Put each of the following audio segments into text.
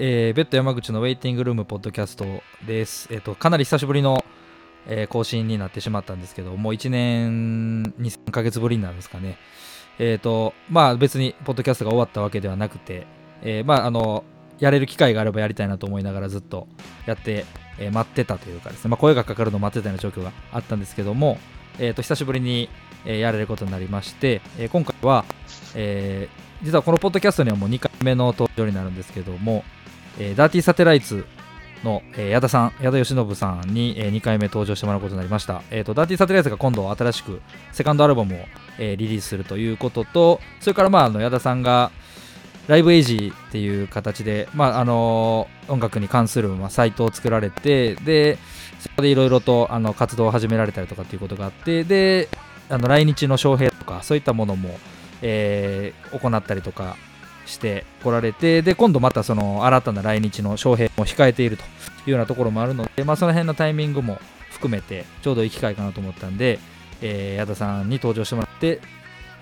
えー、ベッド山口のウェイティングルームポッドキャストです。えっ、と、かなり久しぶりの、えー更新になってしまったんですけど、もう1年、2、3ヶ月ぶりなんですかね。えっ、と、まあ別にポッドキャストが終わったわけではなくて、えーまああの、やれる機会があればやりたいなと思いながらずっとやって、えー待ってたというかですね、まあ声がかかるのを待ってたような状況があったんですけども、えっ、と、久しぶりに、えーやれることになりまして、えー今回は、えー実はこのポッドキャストにはもう2回目の登場になるんですけども、えーダーティーサテライツの、えー矢田さん、矢田義信さんに、え2回目登場してもらうことになりました。えーとダーティーサテライツが今度新しくセカンドアルバムを、えーリリースするということと、それから、まあ、あの矢田さんがライブエイジっていう形で、まああのー音楽に関する、まあ、サイトを作られて、で、そこでいろいろとあの活動を始められたりとかっていうことがあって、で、あの来日の招聘とか、そういったものも、えー行ったりとかしてこられて、で、今度またその新たな来日の招聘も控えているというようなところもあるので、まあ、その辺のタイミングも含めて、ちょうどいい機会かなと思ったんで、えー矢田さんに登場してもらって、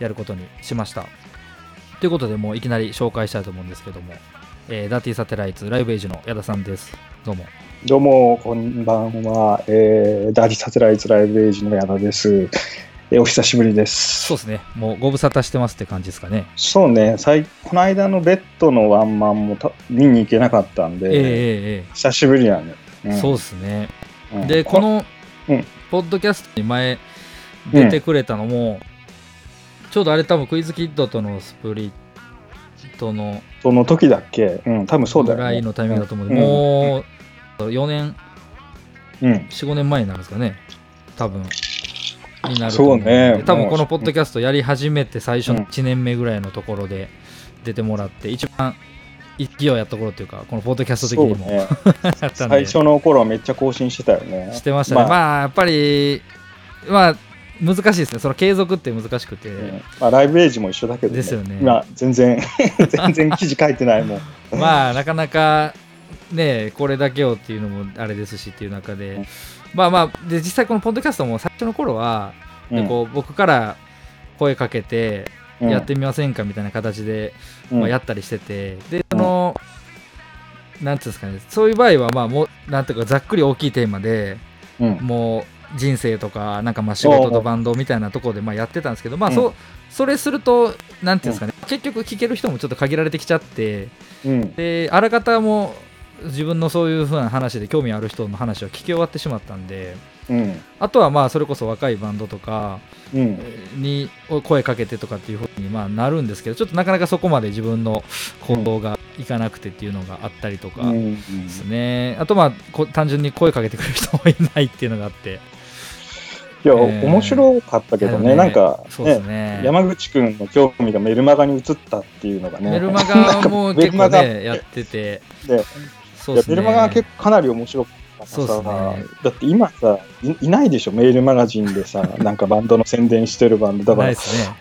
やることにしました。ということで、もういきなり紹介したいと思うんですけども、えーダーティーサテライツライブエイジの矢田さんです。どうも。どうも、こんばんは。えー、ダーティーサテライツライブエイジの矢田です。えーお久しぶりです。そうですね、もうご無沙汰してますって感じですかね。そうね、最この間のベッドのワンマンもた見に行けなかったんええで、えええ。久しぶりやね。えそうですね。うん。で、こ、の、うん。ポッドキャストに前出てくれたのも、ちょうどあれ多分クイズキッドとのスプリットのその時だっけ？うん、多分そうだよ、ね。ぐらいのタイミングだと思う、うん。もう4年、うん。4、5年前になるんですかね、多分になるとそう思うんでね多分このポッドキャストやり始めて最初のうん1年目ぐらいのところで出てもらって、一番勢いやった頃っていうか、このポッドキャスト的にも、そうね。最初の頃はめっちゃ更新してたよね。してましたね。ままあ、やっぱり、まあ、難しいですね。その継続って難しくて。うんまあ、ライブエイジも一緒だけど、ね、ですよねまあ、全然、全然記事書いてないもん。まあ、なかなか、ね、これだけをっていうのもあれですしっていう中で、うんまあまあ、で、実際このポッドキャストも最初の頃は、でこう僕から声かけて、うん。やってみませんかみたいな形で、うん。まあ、やったりしてて、で、その、なんていうんですかね、そういう場合は、まあ、もう、なんていうか、ざっくり大きいテーマで、うん。もう人生とかなんかまあ仕事とバンドみたいなところでまあやってたんですけどまあそ,、それするとなんていうんですかね、結局聞ける人もちょっと限られてきちゃってうん。であらかたも自分のそういう風な話で興味ある人の話を聞き終わってしまったんでうん。あとはまあそれこそ若いバンドとかうん。に声かけてとかっていう風にまあなるんですけどちょっとなかなかそこまで自分の行動がいかなくてっていうのがあったりとかうんですね、あとまあこ単純に声かけてくれる人もいないっていうのがあって。いや、えー面白かったけどね、いやなんか、そうですね、ね山口くんの興味がメルマガに移ったっていうのがね。メルマガも結構ねやってて。でそうですねメルマガは結構かなり面白かったさ、ねだって今さい、いないでしょ、メールマガジンでさ、なんかバンドの宣伝してるバンド。だからね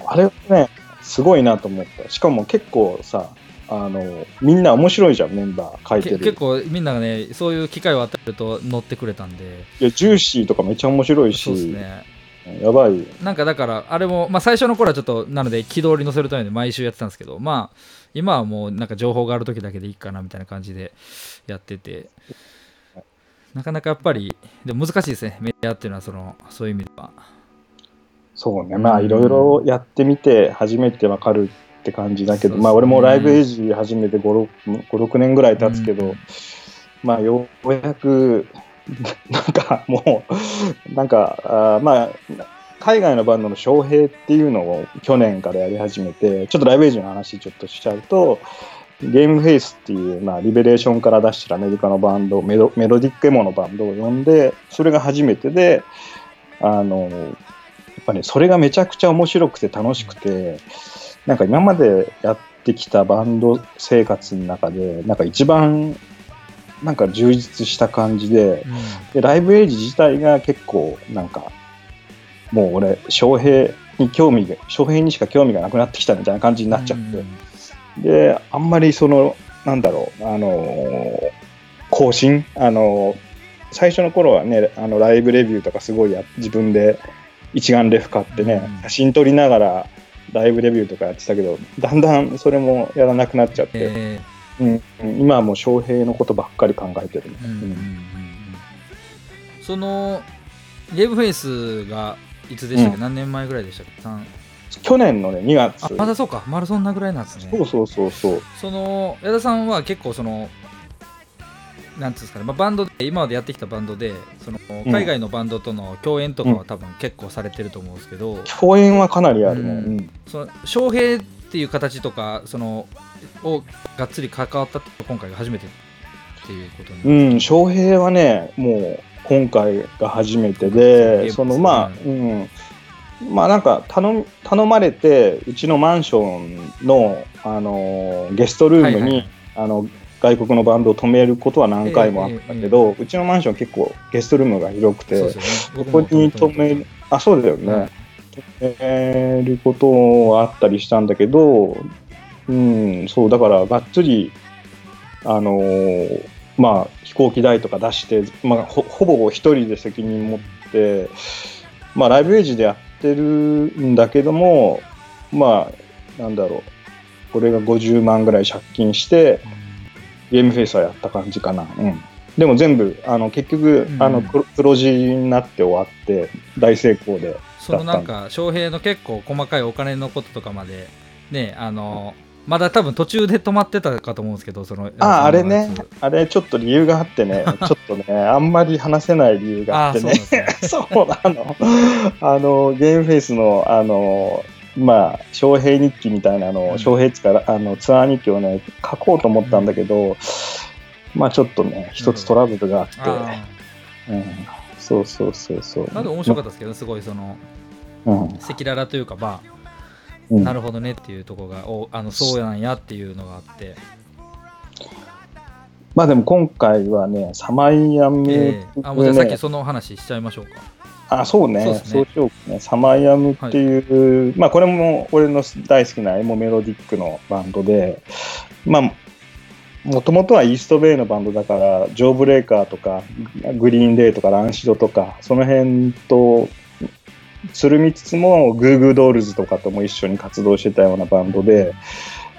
あれはね、すごいなと思った。しかも結構さ、あの、みんな面白いじゃん、メンバー書いてる。け結構みんながねそういう機会を与えると乗ってくれたんでいやジューシーとかめっちゃ面白いし、そうですねやばい。なんかだからあれも、まあ、最初の頃はちょっとなので軌道に乗せるために毎週やってたんですけどまあ今はもうなんか情報がある時だけでいいかなみたいな感じでやってて。なかなかやっぱりでも難しいですね。メディアっていうのはそのそういう意味では。そうね、まあうんいろいろやってみて初めてわかるって感じだけど、ねまあ俺もライブエイジ始めて5、6 6年ぐらい経つけど、うん。まあようやく、なんかもう、なんか、あーまあ、海外のバンドの招聘っていうのを去年からやり始めて、ちょっとライブエイジの話ちょっとしちゃうと、ゲームフェイスっていう、まあ、リベレーションから出してるアメリカのバンド、メロメロディックエモのバンドを呼んで、それが初めてで、あの、やっぱね、それがめちゃくちゃ面白くて楽しくて、なんか今までやってきたバンド生活の中で、なんか一番、なんか充実した感じで、でライブエイジ自体が結構、なんか、もう俺、翔平に興味が、翔平にしか興味がなくなってきたみたいな感じになっちゃって、で、あんまりその、なんだろう、あのー更新、あのー最初の頃はね、あのライブレビューとかすごいや自分で一眼レフ買ってね、うん。写真撮りながらライブレビューとかやってたけど、だんだんそれもやらなくなっちゃって、えうん、今はもう翔平のことばっかり考えてるうん。そのゲームフェイスがいつでしたっけ、うん。何年前ぐらいでしたっけ？三。去年のね、2月。あまだそうか。まだそんなぐらいなんですね。そうそうそうそう。その矢田さんは結構そのなんつうんですかね、まあ、バンドで今までやってきたバンドでそのうん。海外のバンドとの共演とかは多分結構されてると思うんですけど、共演はかなりあるね。ううん。ん。その翔平っていう形とかそのをがっつり関わったって今回が初めてっていうことにうん、翔平はね、もう今回が初めてで、そのまあ、うん、まあなんか頼み頼まれて、うちのマンションの、あのーゲストルームに、はいはい。あの外国のバンドを止めることは何回もあったけど、うちのマンション結構ゲストルームが広くて、そね。ここに止める、あ、そうだよね。はい。止めることはあったりしたんだけど、うん、そう、だからがっつり、あのーまあ、飛行機代とか出して、まあ、ほほぼ一人で責任持って、まあ、ライブエイジでやってるんだけども、まあ、なんだろう、これが50万ぐらい借金して、ゲームフェイスはやった感じかな。うん。でも全部、あの、結局、うんあの、黒黒字になって終わって、大成功で。そのなんか翔平の結構細かいお金のこととかまでねあのまだ多分途中で止まってたかと思うんですけどそのああ、あれね。あれちょっと理由があってね、ちょっとね、あんまり話せない理由がああってね。そうなの。あの、ゲームフェイスの、あの、まあ、翔平日記みたいなのを、うん。翔平つから、あの、ツアー日記をね、書こうと思ったんだけど、まあ、ちょっとね、一つトラブルがあって、あうん、そうそうそうそう。あまだ面白かったですけどすごいそのうん。赤裸々というかまあうんなるほどねっていうところがおあのそうなんやっていうのがあって、まあでも今回はね、サマイアム、えーあもうじゃあさっねきその話しちゃいましょうか。あ、そうね。そそうしようかね。サマイアムっていう、まあこれも俺の大好きなエモメロディックのバンドで、まあ、もともとはイーストベイのバンドだから、ジョーブレーカーとか、グリーンデーとか、ランシドとか、その辺と、つるみつつも、グーグードールズとかとも一緒に活動してたようなバンドで、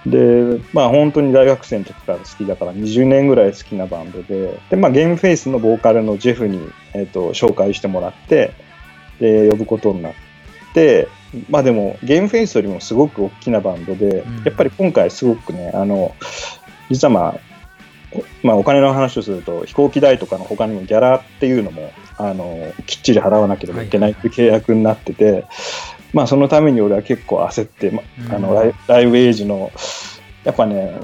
で、まあ本当に大学生の時から好きだから20年ぐらい好きなバンドで、で、まあゲームフェイスのボーカルのジェフに、えっ、と、紹介してもらって、で、呼ぶことになって、まあでもゲームフェイスよりもすごく大きなバンドで、うん。やっぱり今回すごくね、あの、実はまあ、おまあお金の話をすると飛行機代とかの他にもギャラっていうのも、あの、きっちり払わなければい。けないっていう契約になってて、まあそのために俺は結構焦って、まあのライライブエイジのやっぱね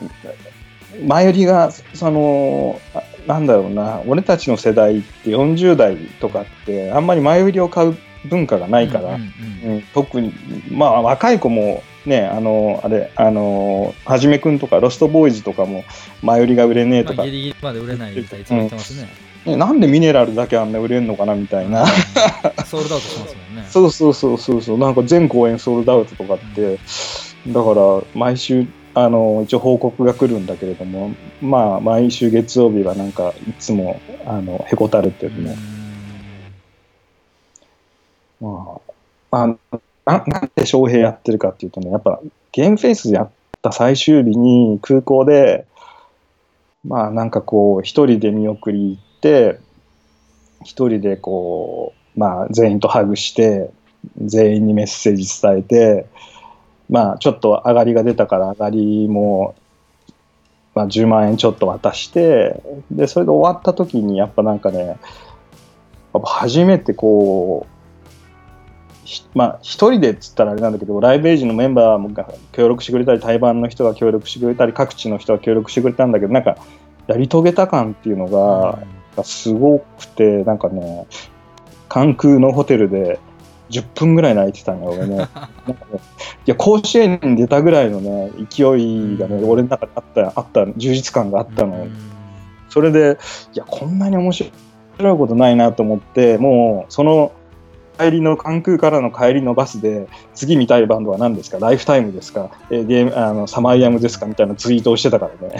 前よりがそのあなんだろうな俺たちの世代って40代とかってあんまり前売りを買う文化がないから、うんうんうん。うん特にまあ若い子もねあのあれあのはじめくんとかロストボーイズとかも前売りが売れねえとか、まあ、ギリギリまで売れないみたいいつも言ってますね、ねなんでミネラルだけあんな売れんのかなみたいな、うん。ソールドアウトしますもんね。そうそうそうそうそう。なんか全公演ソールドアウトとかって、だから毎週あの一応報告が来るんだけれどもまあ毎週月曜日はなんかいつもあのへこたれてるね、まあ、まあななんで翔平やってるかっていうとねやっぱゲームフェイスやった最終日に空港でまあなんかこう一人で見送り行って一人でこうまあ全員とハグして全員にメッセージ伝えてまあちょっと上がりが出たから上がりも、まあ、10万円ちょっと渡してでそれで終わった時にやっぱなんかねやっぱ初めてこうまあ一人でっつったらあれなんだけどライブエイジのメンバーもが協力してくれたり対バンの人が協力してくれたり各地の人が協力してくれたんだけどなんかやり遂げた感っていうのが、がすごくてなんかね関空のホテルで10分ぐらい泣いてたのよ俺ね いや甲子園に出たぐらいのね勢いがね、うん。俺の中であったあった充実感があったのよ、うん。それでいやこんなに面白いことないなと思ってもうその帰りの関空からの帰りのバスで次見たいバンドは何ですか？ライフタイムですか、えーゲームあのサマイアムですか？みたいなツイートをしてたからね。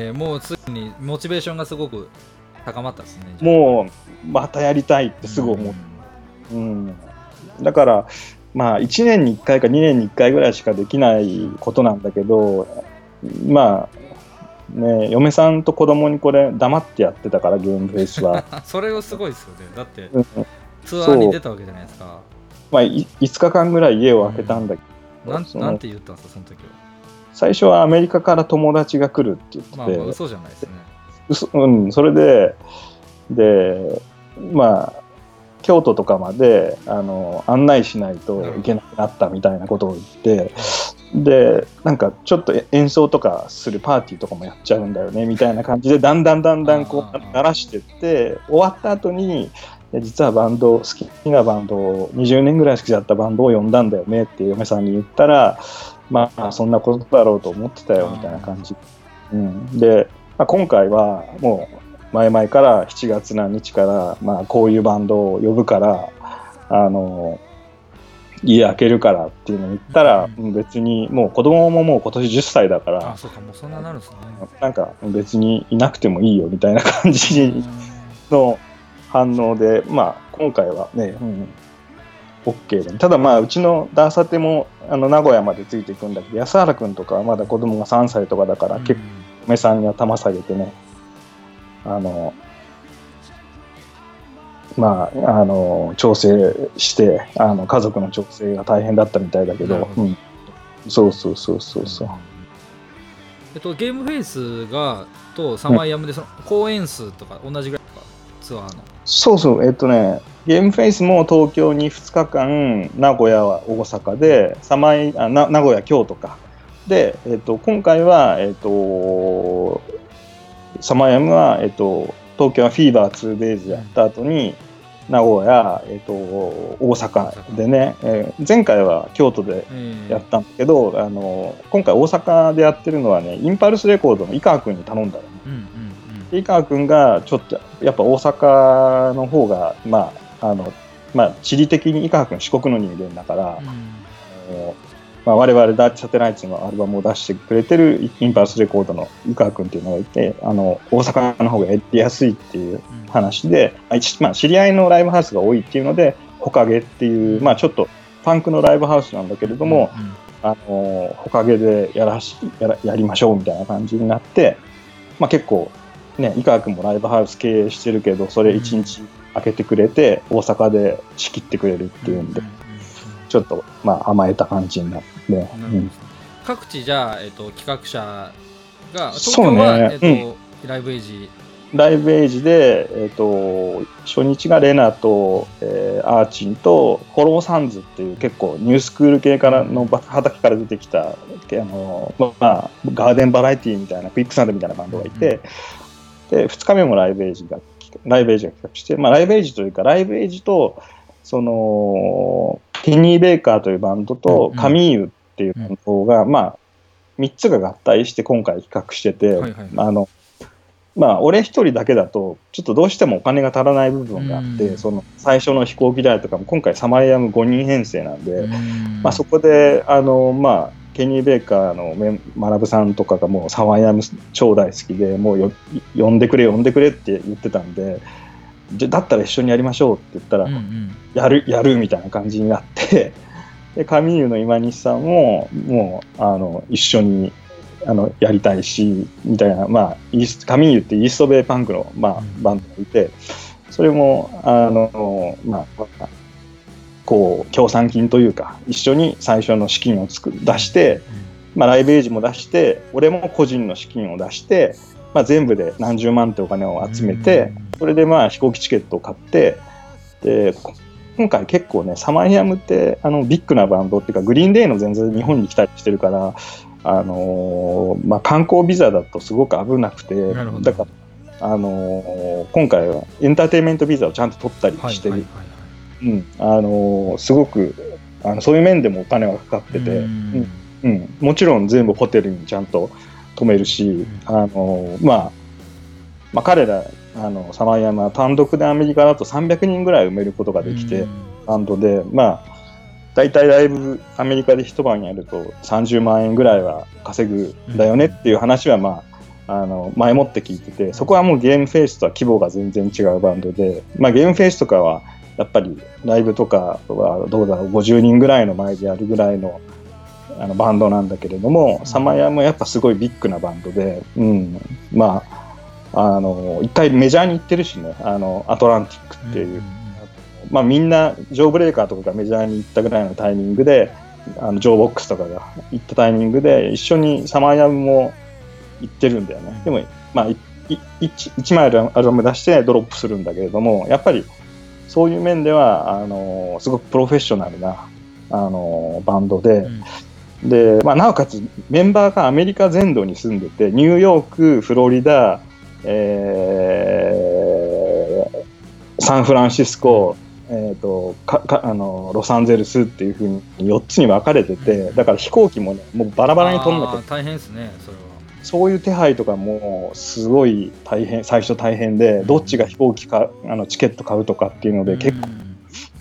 えーもうついにモチベーションがすごく高まったですねもうまたやりたいってすぐ思う。うん、だから、まあ、1年に1回か2年に1回ぐらいしかできないことなんだけど、まあ、ね、嫁さんと子供にこれ黙ってやってたからゲームフェイスは。それはすごいですよね。だってうんツアーに出たわけじゃないですかまあい5日間ぐらい家を空けたんだけど、なんなんて言ったんですかその時は。最初はアメリカから友達が来るって言ってて、まあまあ嘘じゃないですね。嘘うん、それで、で、まあ、京都とかまであの案内しないといけなくなったみたいなことを言って、で、なんかちょっと演奏とかするパーティーとかもやっちゃうんだよねみたいな感じで、だんだんだんだんこう鳴らしてって、終わった後に、いや実はバンド、好きなバンドを、20年ぐらい好きだったバンドを呼んだんだよねって嫁さんに言ったら、まあ、そんなことだろうと思ってたよみたいな感じ。うん、で、まあ、今回はもう前々から7月何日から、まあ、こういうバンドを呼ぶからあの家開けるからっていうのを言ったら、ううん別にもう子供ももう今年10歳だからあそうかもうそんななるんですね。なんか別にいなくてもいいよみたいな感じの反応で、まあ、今回はね、うん、OK でただまあうちのダーサテもあの名古屋までついていくんだけど安原君とかはまだ子供が3歳とかだから、結構嫁さんに頭下げてね、あの、まあ、あの、調整して、あの、家族の調整が大変だったみたいだけどうん。そうそうそうそうそう。えっと、ゲームフェイスがとサマーヤムでその公演数とか同じぐらいツアーのそうそう、えっとね、ゲームフェイスも東京に2日間、名古屋は大阪で、サマイあな名古屋、京都か。で、えっと、今回は、えっと、サマヤムは、えっと、東京はフィーバー 2days やった後に、名古屋、えっと、大阪でね、えー前回は京都でやったんだけど、あの今回大阪でやってるのはね、インパルスレコードの井川君に頼んだのね。井川君がちょっとやっぱ大阪の方がまああのまあ地理的に井川君四国の人間だから、うん。まあ、我々ダーチサテライツのアルバムを出してくれてるインパルスレコードの井川君っていうのがいてあの大阪の方がやりやすいっていううん。話で、あ一まあ、知り合いのライブハウスが多いっていうのでほかげっていう、まあ、ちょっとファンクのライブハウスなんだけれども、うんうん。あのほかげでやらしやらやりましょうみたいな感じになって、まあ、結構、ね、井川君もライブハウス経営してるけどそれ1日開けてくれて、大阪で仕切ってくれるっていうんで、ちょっと、まあ、甘えた感じになって、うん。各地じゃあ、えっと、企画者が東そうね。京は、えっとライブエイジ。ライブエイジで、えっと初日がレナと、えーアーチンとホローサンズっていう結構ニュースクール系からのば畑から出てきたあの、まあ、 Garden Variety みたいな Quicksand みたいなバンドがいて、で2日目も LIVEAGE が LIVEAGE が企画して、まあ、 LIVEAGE というか LIVEAGE とそのケニー・ベイカーというバンドとうんカミーユっていうバンドが、まあ3つが合体して今回企画してて、はいはいあのまあ俺一人だけだとちょっとどうしてもお金が足らない部分があって、うんその最初の飛行機代とかも今回 Samiam 5人編成なんで、うん。まあ、そこであの、まあ、ケニー・ベイカーのメン学さんとかがもう Samiam超大好きでもうよ呼んでくれ呼んでくれって言ってたんでじゃだったら一緒にやりましょうって言ったら、うんうん。やるやるみたいな感じになって でカミーユの今西さんももうあの一緒にあのやりたいしみたいな、まあ、イースカミーユってイーストベイパンクの、まあうん、バンドがいてそれもあの、まあ、こう協賛金というか一緒に最初の資金をつく出して、まあ、ライブエイジも出して俺も個人の資金を出して、まあ、全部で何十万ってお金を集めて、それでまあ飛行機チケットを買ってでこ今回結構ねサマイアムってあのビッグなバンドっていうかグリーンデーの全然日本に来たりしてるから、あのーまあ、観光ビザだとすごく危なくてだから、あのー今回はエンターテインメントビザをちゃんと取ったりしてる、はいはいはいはいうん。あのーすごくあのそういう面でもお金はかかってて。うん。うん、もちろん全部ホテルにちゃんと泊めるし、あのまあ、まあ彼らあのサマイヤマは単独でアメリカだと300人ぐらい埋めることができて、うん。バンドでまあ大体ライブアメリカで一晩やると30万円ぐらいは稼ぐんだよねっていう話はまああの前もって聞いててそこはもうゲームフェイスとは規模が全然違うバンドで、まあ、ゲームフェイスとかはやっぱりライブとかはどうだろう50人ぐらいの前でやるぐらいのあのバンドなんだけれども、サマヤもやっぱすごいビッグなバンドで、うん、まあ、あの、一回メジャーに行ってるしね、あの、アトランティックっていう、まあみんな、ジョー・ブレーカーとかがメジャーに行ったぐらいのタイミングで、あのジョー・ボックスとかが行ったタイミングで、一緒にサマヤも行ってるんだよね。でも、まあ、いい一一枚アルバム出してドロップするんだけれども、やっぱりそういう面では、あの、すごくプロフェッショナルな、あの、バンドで、で、まあ、なおかつメンバーがアメリカ全土に住んでて、ニューヨーク、フロリダ、えーサンフランシスコ、えー、とかかあのロサンゼルスっていうふうに4つに分かれてて、だから飛行機もね、もうバラバラに飛んなきゃ大変ですねそれはそういう手配とかもすごい大変、最初大変で、どっちが飛行機か、あのチケット買うとかっていうので、結構うん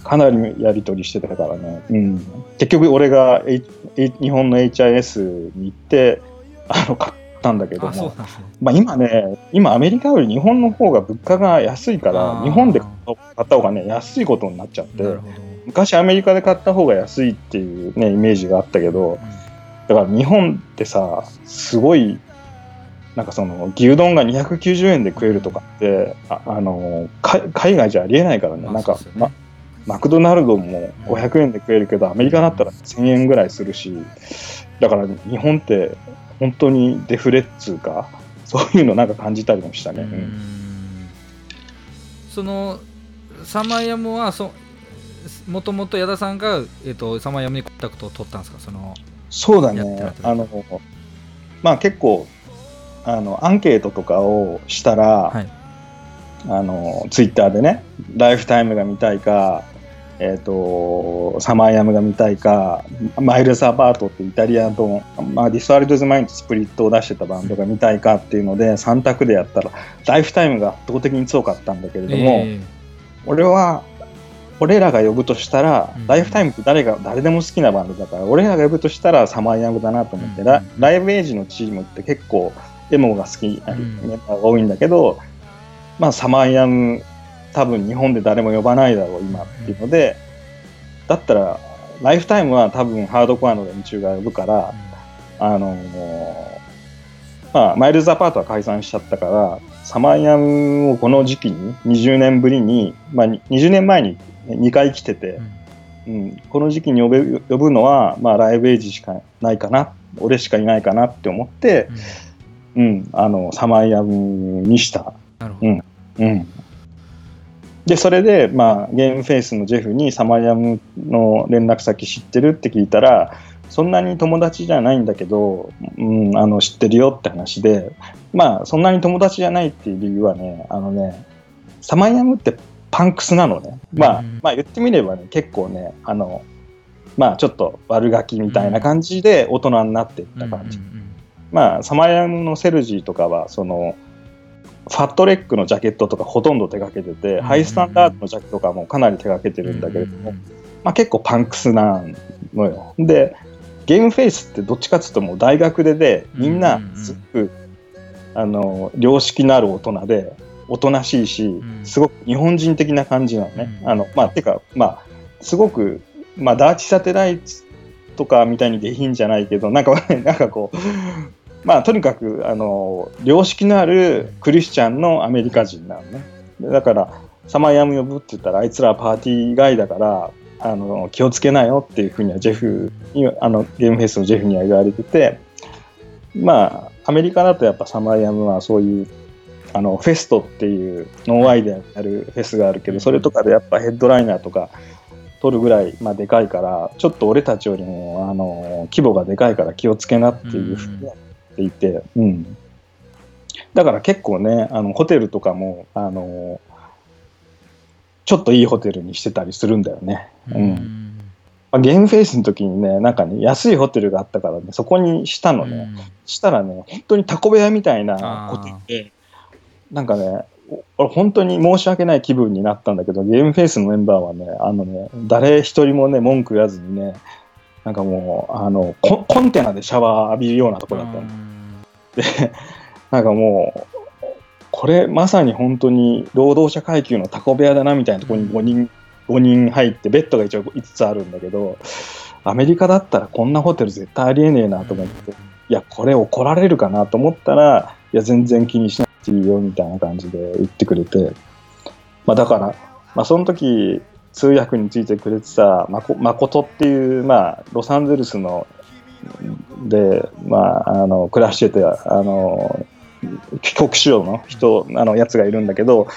かなりやり取りしてたからね、うん、結局俺が、H 日本の HIS に行ってあの買ったんだけども、まあ、今ね今アメリカより日本の方が物価が安いかあらー。日本で買った方がね安いことになっちゃって昔アメリカで買った方が安いっていうねイメージがあったけどだから日本ってさすごいなんかその牛丼が290円で食えるとかってああのか海外じゃありえないからね、まあなんか、まマクドナルドも500円で食えるけど、アメリカだったら1000円ぐらいするし、だから日本って本当にデフレっつうか、そういうのなんか感じたりもしたね。ううん。んそのサマーヤムはそもともと矢田さんが、えっと Samiam にコンタクトを取ったんですか？そのそうだね。あの、まあ結構、あの、アンケートとかをしたら、はい。あの、ツイッターでね、 Lifetime が見たいか、えっ、と、 Samiam が見たいか、 Miles Apart ってイタリアと、まあ、ディスワルドズマインドスプリットを出してたバンドが見たいかっていうので、3択でやったら、 Lifetime が圧倒的に強かったんだけれども、え俺は、俺らが呼ぶとしたら、うん。ライフタイムって誰が誰でも好きなバンドだから、俺らが呼ぶとしたらサマーヤングだなと思って、うんラライブエイジのチームって結構エモが好き、んメンバーが多いんだけど、まあサマーヤング多分日本で誰も呼ばないだろう今っていうので、だったらライフタイムは多分ハードコアの連中が呼ぶから、あのまあ、マイルズアパートは解散しちゃったから、サマーヤンをこの時期に、20年ぶりに、まあ、に20年前に2回来ててう、ん。うん、この時期に呼べ呼ぶのは、まあ、ライブエイジしかないかな、俺しかいないかなって思って、うんうん、あの、サマーヤンにした。なるほど、うんうん。で、それで、まあ、ゲームフェイスのジェフにサマーヤムの連絡先知ってるって聞いたら、そんなに友達じゃないんだけど、うん、あの、知ってるよって話で、まあ、そんなに友達じゃないっていう理由はね、あのね、Samiam ってパンクスなのね。まあ、うんまあ言ってみればね、結構ね、あの、まあちょっと悪ガキみたいな感じで大人になっていった感じ。うんうんまあ、 Samiam の Sergie とかは、その、 Fat Wreck のジャケットとかほとんど手掛けてて、うん。 Hi-Standard のジャケットとかもかなり手掛けてるんだけれども、うん。まあ結構パンクスなのよ。で、 Gameface ってどっちかっていうともう大学でで、みんなすごく、あの、良識のある大人で、おとなしいしん、すごく日本人的な感じなのね。うん。あの、まあ、てか、まあ、すごく、まあ、ダーチサテライトとかみたいに下品じゃないけど、なんか、なんかこう、まあ、とにかく、あの、良識のあるクリスチャンのアメリカ人なのね。でだから、サマーヤム呼ぶって言ったら、あいつらはパーティー外だから、あの、気をつけなよっていうふうには、ジェフに、あの、ゲームフェスのジェフには言われてて、まあ、アメリカだとやっぱサマーヤムはそういう、あの、フェストっていうノーアイデアになるフェスがあるけど、それとかでやっぱヘッドライナーとか取るぐらい、まあ、でかいから、ちょっと俺たちよりも、あの、規模がでかいから気をつけなっていうふうにっていて、うん。だから結構ね、あの、ホテルとかも、あの、ちょっといいホテルにしてたりするんだよね。うん。まあ、ゲームフェイスの時にね、なんかね、安いホテルがあったからね、そこにしたのね。したらね、本当にタコ部屋みたいなホテルで、なんかね、お俺本当に申し訳ない気分になったんだけど、ゲームフェイスのメンバーはね、あのね、誰一人もね、文句言わずにね、なんかもう、あの、ココンテナでシャワー浴びるようなとこだったの。で、なんかもう、これまさに本当に労働者階級のタコ部屋だなみたいなところに5人、5人入って、ベッドが一応5つあるんだけど、アメリカだったらこんなホテル絶対ありえねえなと思って、いや、これ怒られるかなと思ったら、いや、全然気にしなくていいよみたいな感じで言ってくれて、まあ、だから、まあ、その時通訳についてくれてたまこ誠っていう、まあ、ロサンゼルスので、まあ、あの暮らしててあの帰国子女の人あのやつがいるんだけど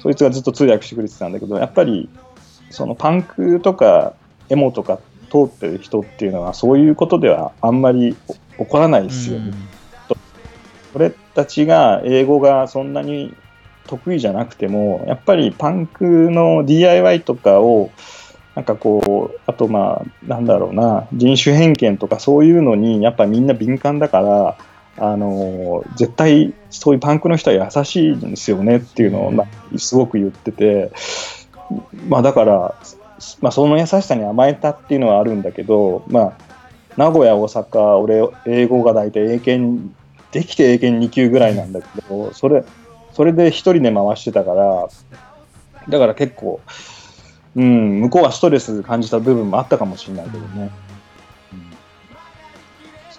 そいつがずっと通訳してくれてたんだけどやっぱりそのパンクとかエモとか通ってる人っていうのはそういうことではあんまり起こらないですよ、ね。俺たちが英語がそんなに得意じゃなくてもやっぱりパンクの DIY とかをなんかこうあとまあなんだろうな人種偏見とかそういうのにやっぱみんな敏感だからあの絶対そういうパンクの人は優しいんですよねっていうのを、まあ、すごく言ってて、まあ、だから、まあ、その優しさに甘えたっていうのはあるんだけど、まあ、名古屋大阪俺英語が大体英検できて英検2級ぐらいなんだけどそれそれで一人で回してたからだから結構、うん、向こうはストレス感じた部分もあったかもしれないけどね。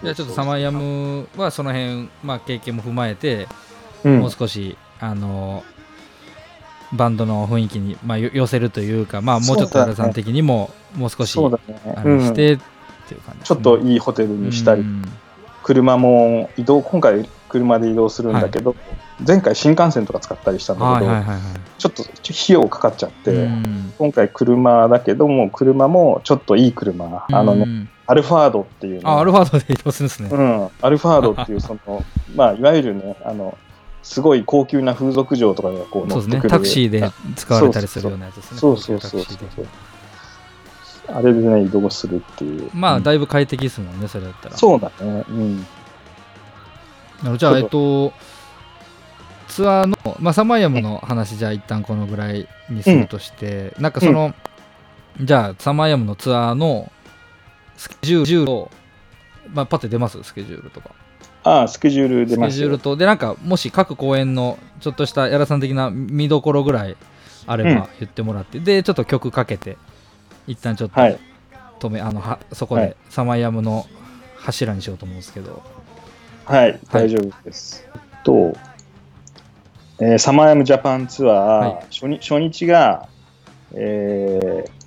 じゃあちょっとサマーヤムはその辺、まあ、経験も踏まえて、うん。もう少しあのバンドの雰囲気に、まあ、よ寄せるというか、まあ、もうちょっと原さん的にももう少しそうだね。あうしてっていう感じね、ちょっといいホテルにしたり、うん。車も移動今回車で移動するんだけど、前回新幹線とか使ったりしたんだけど、はいはいはいはい。ちょっと費用かかっちゃって、うん。今回車だけども車もちょっといい車、あのねうんアルファードっていうアルファードで移動するんですね、うん、アルファードっていうその まあいわゆるねあのすごい高級な風俗嬢とかがこう乗ってくる。ね。タクシーで使われたりするようなやつですね。そうそうそうそうあれでね移動するっていう。まあうん。だいぶ快適ですもんねそれだったら。そうだね。うん。じゃあえっとツアーの、まあ、サマーヤムの話じゃあ一旦このぐらいにするとして、なんかその、じゃあサマーヤムのツアーのスケジュールを、まあ、パッて出ます？スケジュールとか。ああスケジュール出スケますよ。ジュールとでなんかもし各公演のちょっとしたやらさん的な見どころぐらいあれうん。ば言ってもらって、でちょっと曲かけて一旦ちょっとはい。止め、あのはそこではい。サマーヤムの柱にしようと思うんですけど、はい、大丈夫です。と、えーサマーヤムジャパンツアー、はい初日初日が、えー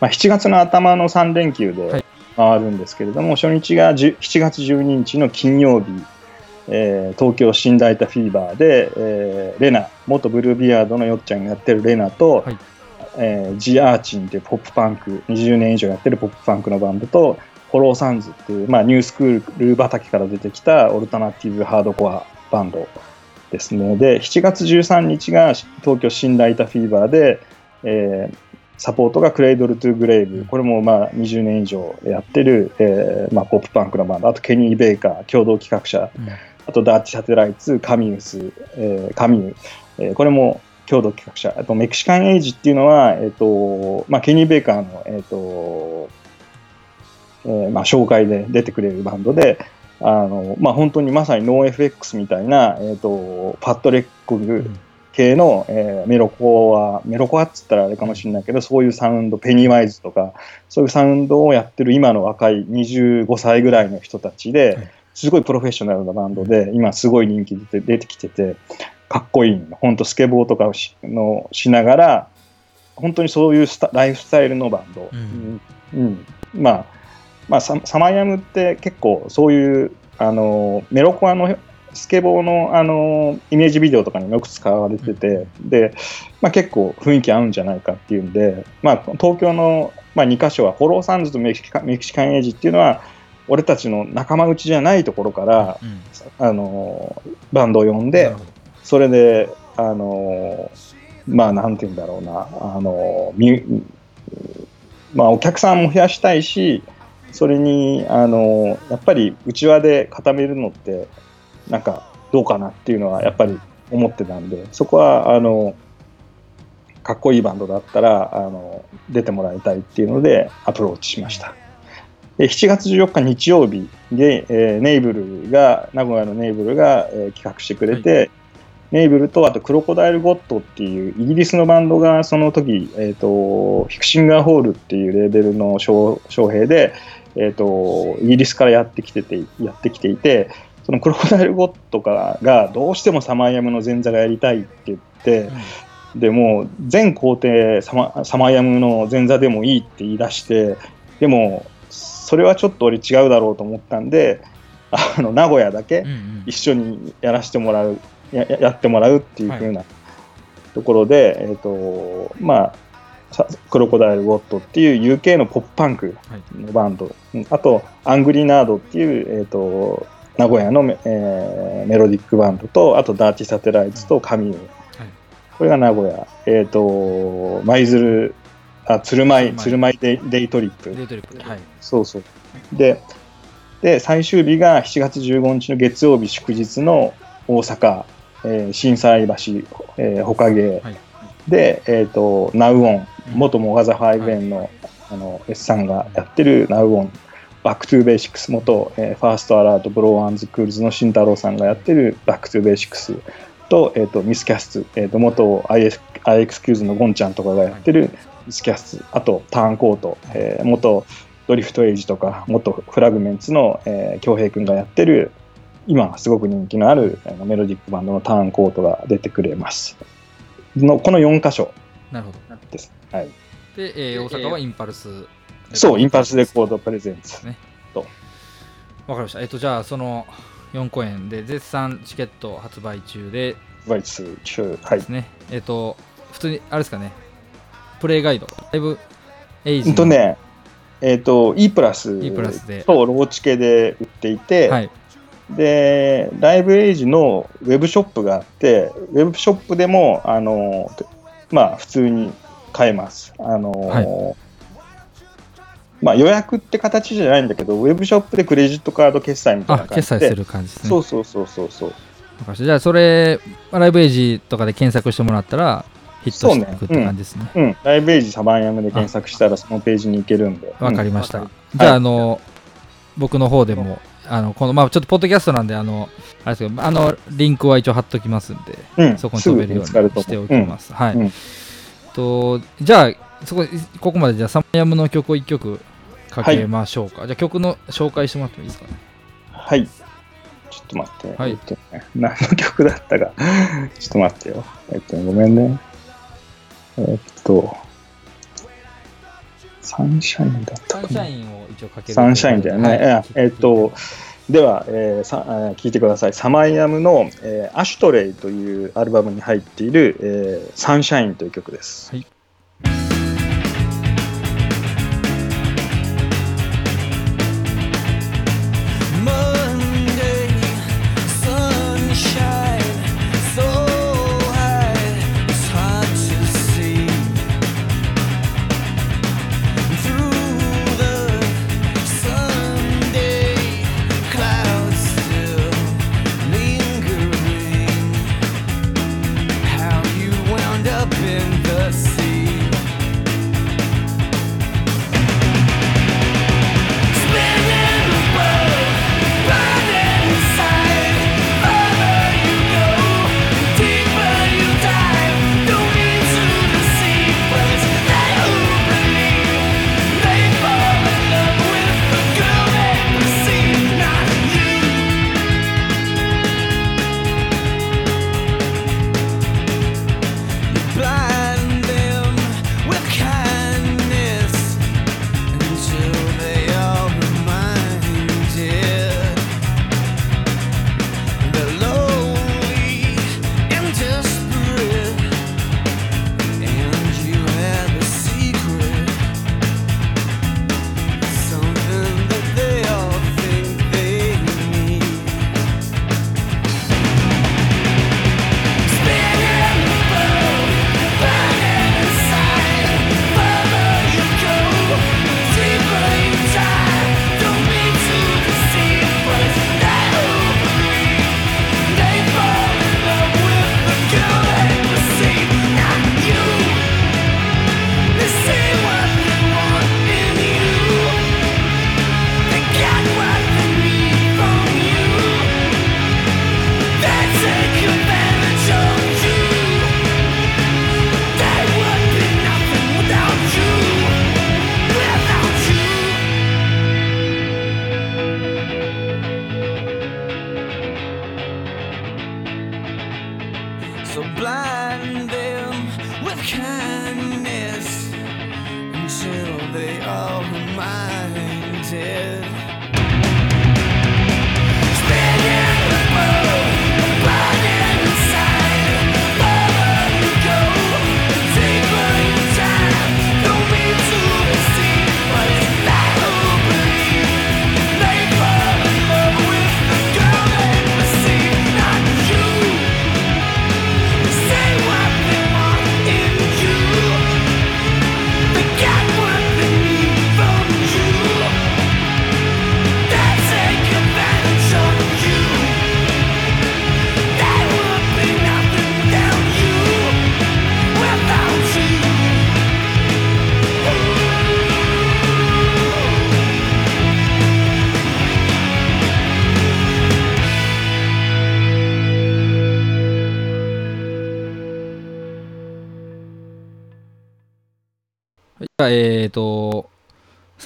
まあ、7月の頭の3連休はい。で回るんですけれども、初日が10 7月12日の金曜日、えー東京新大田フィーバーで、えーレナ、元ブルービアードのよっちゃんがやってるレナと、はい。えージ・アーチンっていうポップパンク20年以上やってるポップパンクのバンドとフォローサンズっていう、まあ、ニュースクール畑から出てきたオルタナティブハードコアバンドですね。で7月13日が東京新大田フィーバーで、えーサポートがクレイドル・トゥ・グレイブ。これもまあ20年以上やってる、えーまあ、ポップパンクのバンド。あとケニー・ベイカー共同企画者。うん。あとダーティ・サテライツ、カミウス、えーカミュー、えーこれも共同企画者、あとメキシカン・エイジっていうのは、えーとまあ、ケニー・ベイカーの、えーとえーまあ、紹介で出てくれるバンドで、あのまあ、本当にまさにノー FX みたいな、えー、とパッドレックん系の、えーメロコア、メロコアっつったらあれかもしれないけど、そういうサウンド、ペニーワイズとか、そういうサウンドをやってる今の若い25歳ぐらいの人たちで、はい。すごいプロフェッショナルなバンドで、今すごい人気出て出てきてて、かっこいいの。本当スケボーとかをしのしながら、本当にそういうスタライフスタイルのバンド。うん。うん。まあ、まあ、ササマーヤムって結構そういう、あの、メロコアのスケボーのあのイメージビデオとかにもよく使われてて、で、まあ、結構雰囲気合うんじゃないかっていうんで、まあ、東京の、まあ、2カ所は、フォローサンズとメキシカメキシカンエイジっていうのは、俺たちの仲間内じゃないところから、うん。あのバンドを呼んでそれで、あのまあ、なんて言うんだろうな、あのミュまあ、お客さんも増やしたいし、それに、あのやっぱり内輪で固めるのって、なんかどうかなっていうのはやっぱり思ってたんで、そこは、あのかっこいいバンドだったら、あの出てもらいたいっていうので、アプローチしました。で7月14日日曜日で、えーネイブルが、名古屋のネイブルが、えー企画してくれて、ネイブルとあとクロコダイル・ゴットっていうイギリスのバンドがその時、えー、とフィクシンガーホールっていうレーベルの招招聘で、えー、とイギリスからやってきててやってきていてそのクロコダイル・ゴットががどうしてもサマーヤムの前座がやりたいって言って、でもう全工程サマサマーヤムの前座でもいいって言い出してでもそれはちょっと俺違うだろうと思ったんであの名古屋だけ一緒にやらせてもらう、ややってもらうっていう風なところで、はい、えっ、ー、とまあ Crocodile God っていう UK のポップパンクのバンド、はい、あと Angry Nerd っていう、えーと、名古屋のメ,、えー、メロディックバンドとあと Dirty Satellites とカミュー、はい、これが名古屋、えーと、舞鶴あ鶴舞鶴舞。デイ Daytrip。Daytrip、はい、そうそう。でで最終日が7月15日の月曜日祝日の大阪、えー、心斎橋、えー、ほかげで、えーと、 Now On 元 Moga The ¥5の,、はい、あの S さんがやってる Now On。 Back To Basics 元、えー、 First Alert、Blow One's Cool の慎太郎さんがやってる Back To Basics。と,、えーと、 Miscast、えーと、元 IX キューズのゴンちゃんとかがやってるミスキャストあとターンコート、えー、元ドリフトエイジとか元フラグメンツの恭平君がやってる今すごく人気のあるメロディックバンドのターンコートが出てくれますのこの4箇所です。はい、で、えー、大阪はインパルス、そう、インパルスレコードプレゼンツ。ね、とわかりました。えっ、と、じゃあ、その4公演で絶賛チケット発売中で、発売中、はい。ですね。えっ、と、普通に、あれですかね、プレイガイド、だいぶエイジとね、えっ、ー、と、E プラス。とローチ系で売っていて、はい、で、ライブエイジのウェブショップがあって、ウェブショップでも、あの、まあ、普通に買えます。あの、はい、まあ、予約って形じゃないんだけど、ウェブショップでクレジットカード決済みたいな感じで。決済する感じですね。そうそうそうそうそう。じゃあ、それ、ライブエイジとかで検索してもらったら、ヒットしていくって感じですね。うん、うん、ライブエイジサバンヤムで検索したらそのページに行けるんで。わかりました。うん、じゃあ、あの、僕の方でも、あの、この、まあちょっとポッドキャストなんで、あの、あれですけど、あの、リンクは一応貼っときますんで、うん、そこに飛べるようにしておきます。はい。と、じゃあ、そこ、ここまでじゃあ、サマヤムの曲を1曲かけましょうか。はい、じゃあ、曲の紹介してもらってもいいですかね？はい。ちょっと待って。はい。えっとね、何の曲だったかちょっと待ってよ。えっと、ごめんね。えー、っと、サンシャインだったかな。サンシャインを一応かける。サンシャインだよね。はい、えー、っと、では、えー、さ聞いてください。サマイアムの、えー、アシュトレイというアルバムに入っている、えー、サンシャインという曲です。はい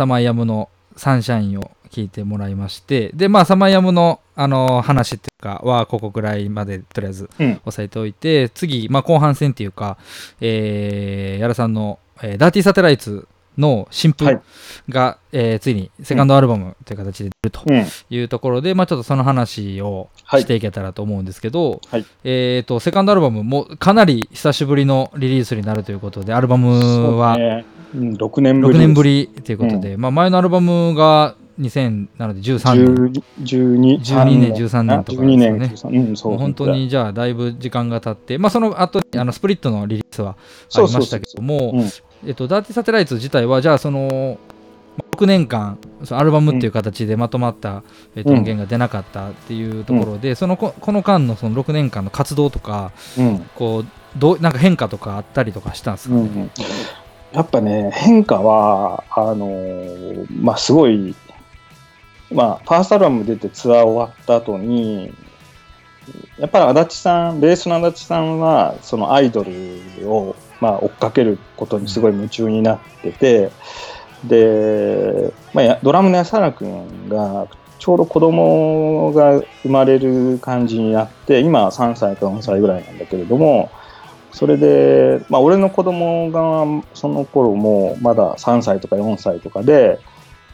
サマイヤムのサンシャインを聞いてもらいまして、で、まあ、サマイヤムの、あの話っていうかは、ここくらいまでとりあえずうん。押さえておいて、次、まあ、後半戦っていうか、えー、矢田さんの、えーダーティーサテライツの新はい譜が、えーついにセカンドアルバムという形で出るとうん。いうところで、まあ、ちょっとその話をはいしていけたらと思うんですけど、はいえー、とセカンドアルバムもかなり久しぶりのリリースになるということでアルバムはそうねうん、6年ぶ6り。年ぶ。りということで、まあ、前のアルバムが2000なので13年12 12年13年とかですよね12年、13うん、そう。本当にじゃあだいぶ時間が経って、まあ、その後にあのスプリットのリリースはありましたけどもうんえっとダーティサテライツ自体はじゃあそのまあ6年間そのアルバムっていう形でまとまった、えっとうん音源が出なかったっていうところで、そのここの間のその6年間の活動とかうん。こうどうなんか変化とかあったりとかしたんですか、うん、やっぱね、変化は、あのーまあ、すごい、まあ、ファーストアルバム出てツアー終わった後に、やっぱり足立さん、ベースの足立さんは、そのアイドルを、まあ、追っかけることにすごい夢中になってて、で、まあ、ドラムの安原君が、ちょうど子供が生まれる感じになって、今は3歳か4歳ぐらいなんだけれども、それで、まあ、俺の子供がその頃もまだ3歳とか4歳とかで、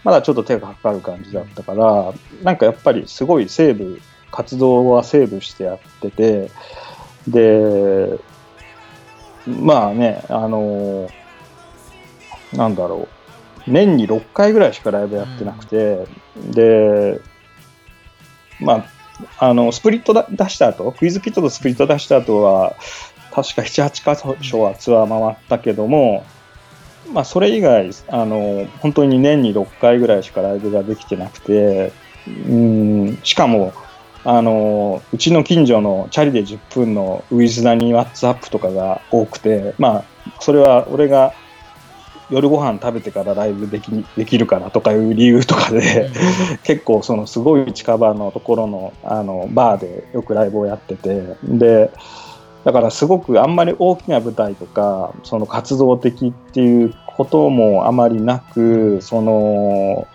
まだちょっと手がかかる感じだったから、なんかやっぱりすごいセーブ、活動はセーブしてやってて、で、まあね、あの、なんだろう、年に6回ぐらいしかライブやってなくて、で、まあ、あの、スプリットだ出した後、クイズキットとスプリット出した後は、確か7、8か所はツアー回ったけども、まあ、それ以外、あの、本当に年に6回ぐらいしかライブができてなくて、うん、しかも、あの、うちの近所のチャリで10分のウィズダにワッツアップとかが多くて、まあ、それは俺が夜ご飯食べてからライブできできるからとかいう理由とかで、結構そのすごい近場のところのあのバーでよくライブをやっててでだからすごくあんまり大きな舞台とかその活動的っていうこともあまりなくその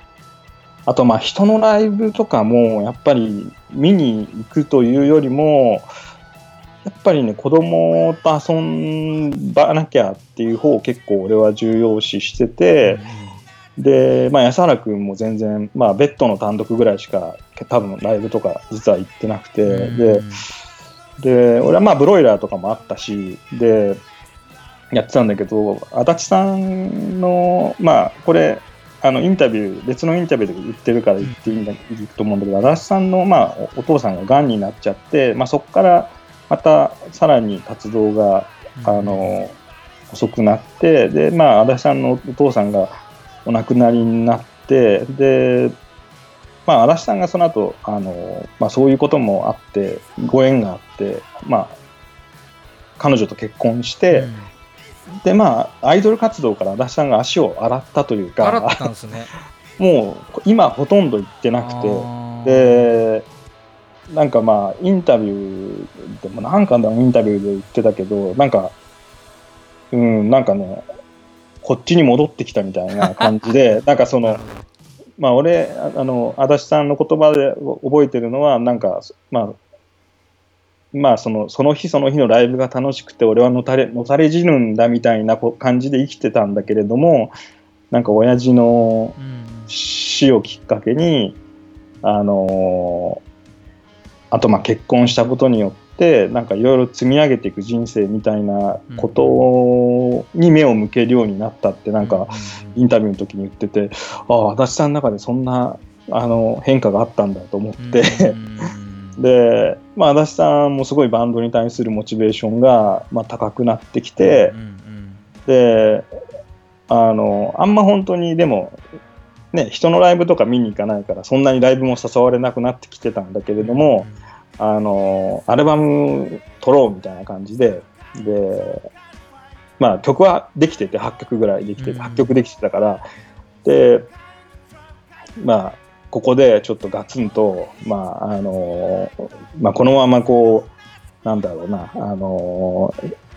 あとまあ人のライブとかもやっぱり見に行くというよりもやっぱりね子供と遊ばなきゃっていう方を結構俺は重要視してて、で、まあ、安原君も全然、まあ、ベッドの単独ぐらいしか多分ライブとか実は行ってなくて、でで俺はまあブロイラーとかもあったしでやってたんだけど足立さんのまあこれあのインタビュー別のインタビューで言ってるから言っていいんだいいと思うんだけど足立さんの、まあ、お父さんががんになっちゃって、まあ、そこからまたさらに活動があの遅くなってで、まあ、足立さんのお父さんがお亡くなりになってで、まあ、足立さんがその後あの、まあそういうこともあってご縁があって、まあ、彼女と結婚して、でまあアイドル活動から足立さんが足を洗ったという洗っかたんですね。もう今ほとんど行ってなくて。てでなんかまあインタビューでもなんかのインタビューで言ってたけどなんかうんなんかねこっちに戻ってきたみたいな感じで なんかそのまあ俺あの足立さんの言葉で覚えてるのはなんかまあまあそのその日その日のライブが楽しくて俺はのたれのたれ死ぬんだみたいな感じで生きてたんだけれどもなんか親父の死をきっかけに、あのあとまあ結婚したことによってってなんかいろいろ積み上げていく人生みたいなことに目を向けるようになったってなんかインタビューの時に言ってて、ああ足立さんの中でそんなあの変化があったんだと思って、で、まあ、足立さんもすごいバンドに対するモチベーションが、まあ、高くなってきて、であのあんま本当にでも、ね、人のライブとか見に行かないからそんなにライブも誘われなくなってきてたんだけれども、あのアルバム撮ろうみたいな感じでで、まあ、曲はできてて8曲ぐらいできててうん。8曲できてたからでまあここでちょっとガツンと、まああのまあ、このままこうなんだろうな、あの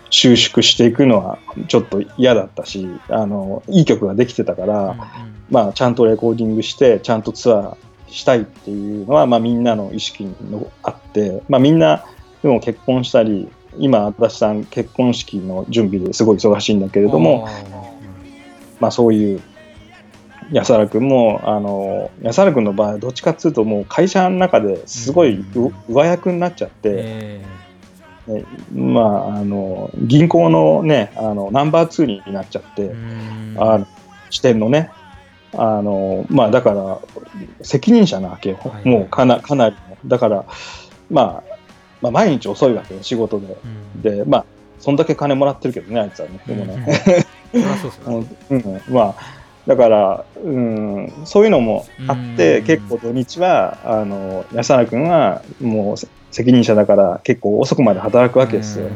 収縮していくのはちょっと嫌だったし、あの、いい曲ができてたから、うんうん。まあ、ちゃんとレコーディングして、ちゃんとツアーしたいっていうのは、まあ、みんなの意識のあって、まあ、みんな、でも結婚したり、今、私さん結婚式の準備ですごい忙しいんだけれども、まあ、そういう安原君もあの安原君の場合どっちかっていうともう会社の中ですごい上役になっちゃって、まあ、あの銀行の,、ね、あのナンバー2になっちゃって、あの支店のねあの、まあ、だから責任者なわけよ、はいもうかなかなりの。だから、まあ、まあ毎日遅いわけよ仕事で。うん。でまあそんだけ金もらってるけどねあいつはね。でもね、だから、うん、そういうのもあって、うん結構土日はあの安原君はもうせ責任者だから結構遅くまで働くわけですよ。うん。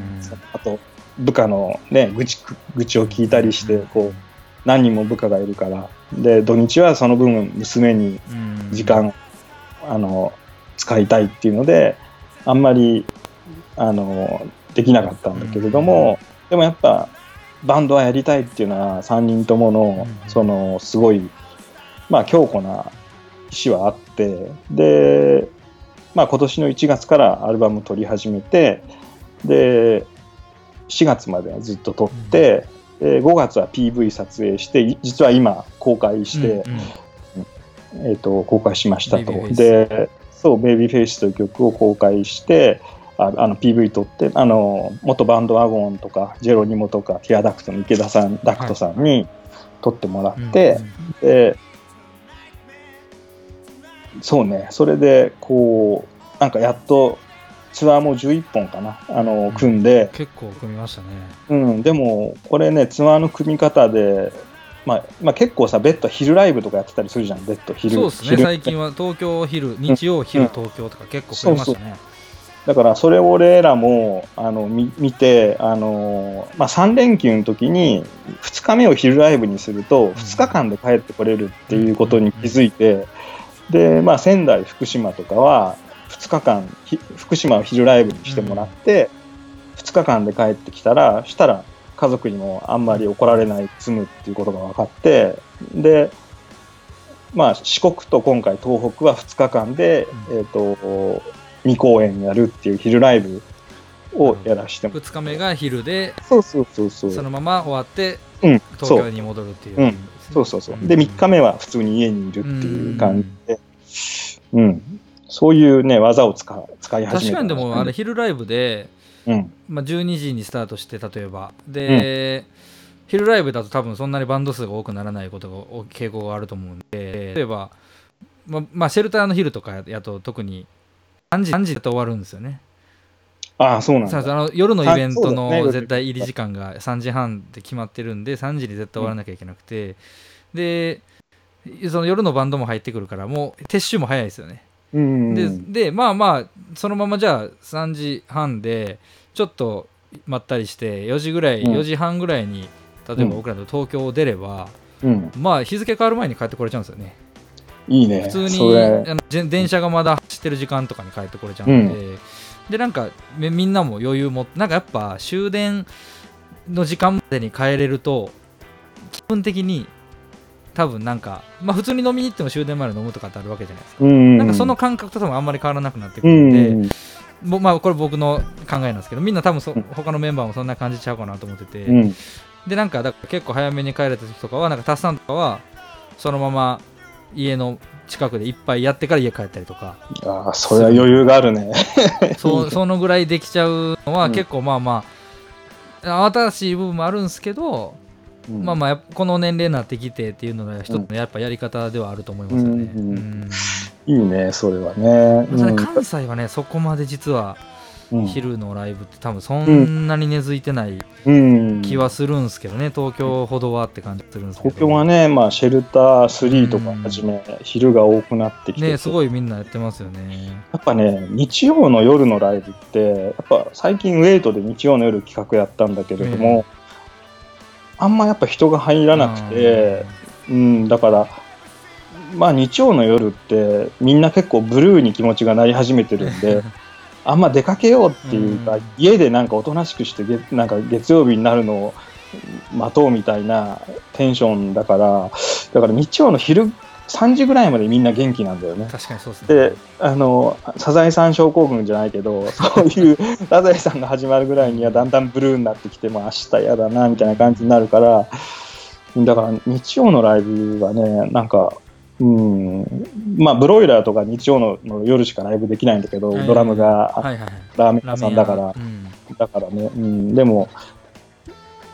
あと部下の、ね、愚痴愚痴を聞いたりしてこう何人も部下がいるから。で土日はその分娘にうん。時間、あの使いたいっていうのであんまりあのできなかったんだけれども、でもやっぱバンドはやりたいっていうのは3人とものうん。そのすごい、まあ、強固な意思はあってで、まあ、今年の1月からアルバム取り始めてで4月まではずっと撮って、で5月は PV 撮影してい実は今公開して。うんうんえー、と公開しましたと。で、そう、ベイビーフェイスという曲を公開して、ああの PV 撮って、あの、元バンドワゴンとか、ジェロニモとか、ティアダクトの池田さん、ダクトさんに撮ってもらって、で、そうね、それで、こう、なんかやっと、ツアーも11本かな、あの、組んで、結構組みましたね。うん、でも、これね、ツアーの組み方で、まあ、まあ、結構さ、ベッド昼ライブとかやってたりするじゃん、ベッド昼。そうですね。昼最近は東京昼日曜昼東京とか結構増えましたね。だからそれを俺らもあの見見てあの、まあ、3連休の時に2日目を昼ライブにすると2日間で帰ってこれるっていうことに気づいてで、まあ、仙台福島とかは2日間ひ福島を昼ライブにしてもらって2日間で帰ってきたらしたら家族にもあんまり怒られない済むっていうことが分かってでまあ、四国と今回東北は2日間で、うん。えー、と2公演やるっていう昼ライブをやらしても2日目が昼でそうそうそうそう。そのまま終わってうん東京に戻るっていうう。んそうそうそう。で3日目は普通に家にいるっていう感じで、うん、そういうね技を使使い始めた確かにでもあれ昼ライブで、うん。まあ、12時にスタートして例えばで、昼ライブだと多分そんなにバンド数が多くならないことがお傾向があると思うんで例えば、まあまあ、シェルターの昼とかやと特に3時 ,3 時だと終わるんですよね。ああそうなんあの夜のイベントの絶対入り時間が3時半って決まってるんで3時に絶対終わらなきゃいけなくて、でその夜のバンドも入ってくるからもう撤収も早いですよね。うんででまあまあそのままじゃあ3時半でちょっとまったりして4時ぐらい、うん。4時半ぐらいに例えば僕らの東京を出れば、うん、まあ日付変わる前に帰ってこれちゃうんですよね。いいね。普通にあのじ電車がまだ走ってる時間とかに帰ってこれちゃうんで、でなんかみみんなも余裕もなんかやっぱ終電の時間までに帰れると気分的に多分なんかまあ普通に飲みに行っても終電まで飲むとかってあるわけじゃないですか、うん。なんかその感覚と多分あんまり変わらなくなってくうるんで、ん。ぼまあこれ僕の考えなんですけどみんな多分そうん。他のメンバーもそんな感じちゃうかなと思ってて、うん。でなんかだから結構早めに帰れた時とかはなんかタスさんとかはそのまま家の近くで一杯やってから家帰ったりとか。ああそれは余裕があるね。そうそのぐらいできちゃうのはうん。結構まあまあ新しい部分もあるんですけど、うん。まあまあこの年齢になってきてっていうのが一つのやっぱやり方ではあると思いますよね。うんうんいいねそれはね。ただ関西はねそこまで実はうん。昼のライブって多分そんなに根付いてないうん。気はするんですけどね。東京ほどはって感じするんですけど。東京はね、まあ、シェルター3とかはじめ、昼が多くなってきて。てねすごいみんなやってますよね。やっぱね、日曜の夜のライブって、やっぱ最近ウェイトで日曜の夜企画やったんだけれども、あんまやっぱ人が入らなくて、うん、だから、まあ日曜の夜ってみんな結構ブルーに気持ちがなり始めてるんで、あんま出かけようっていうか、うん。家でなんかおとなしくしてげなんか月曜日になるのを待とうみたいなテンションだからだから日曜の昼3時ぐらいまでみんな元気なんだよね。確かにそうですね。であのサザエさん症候群じゃないけど そういうサザエさんが始まるぐらいにはだんだんブルーになってきてもう明日やだなみたいな感じになるからだから日曜のライブはねなんかうんまあブロイラーとか日曜のの夜しかライブできないんだけど、はい。ドラムがはいはいはい。ラーメン屋さんだから。うん。だからね、うん、でも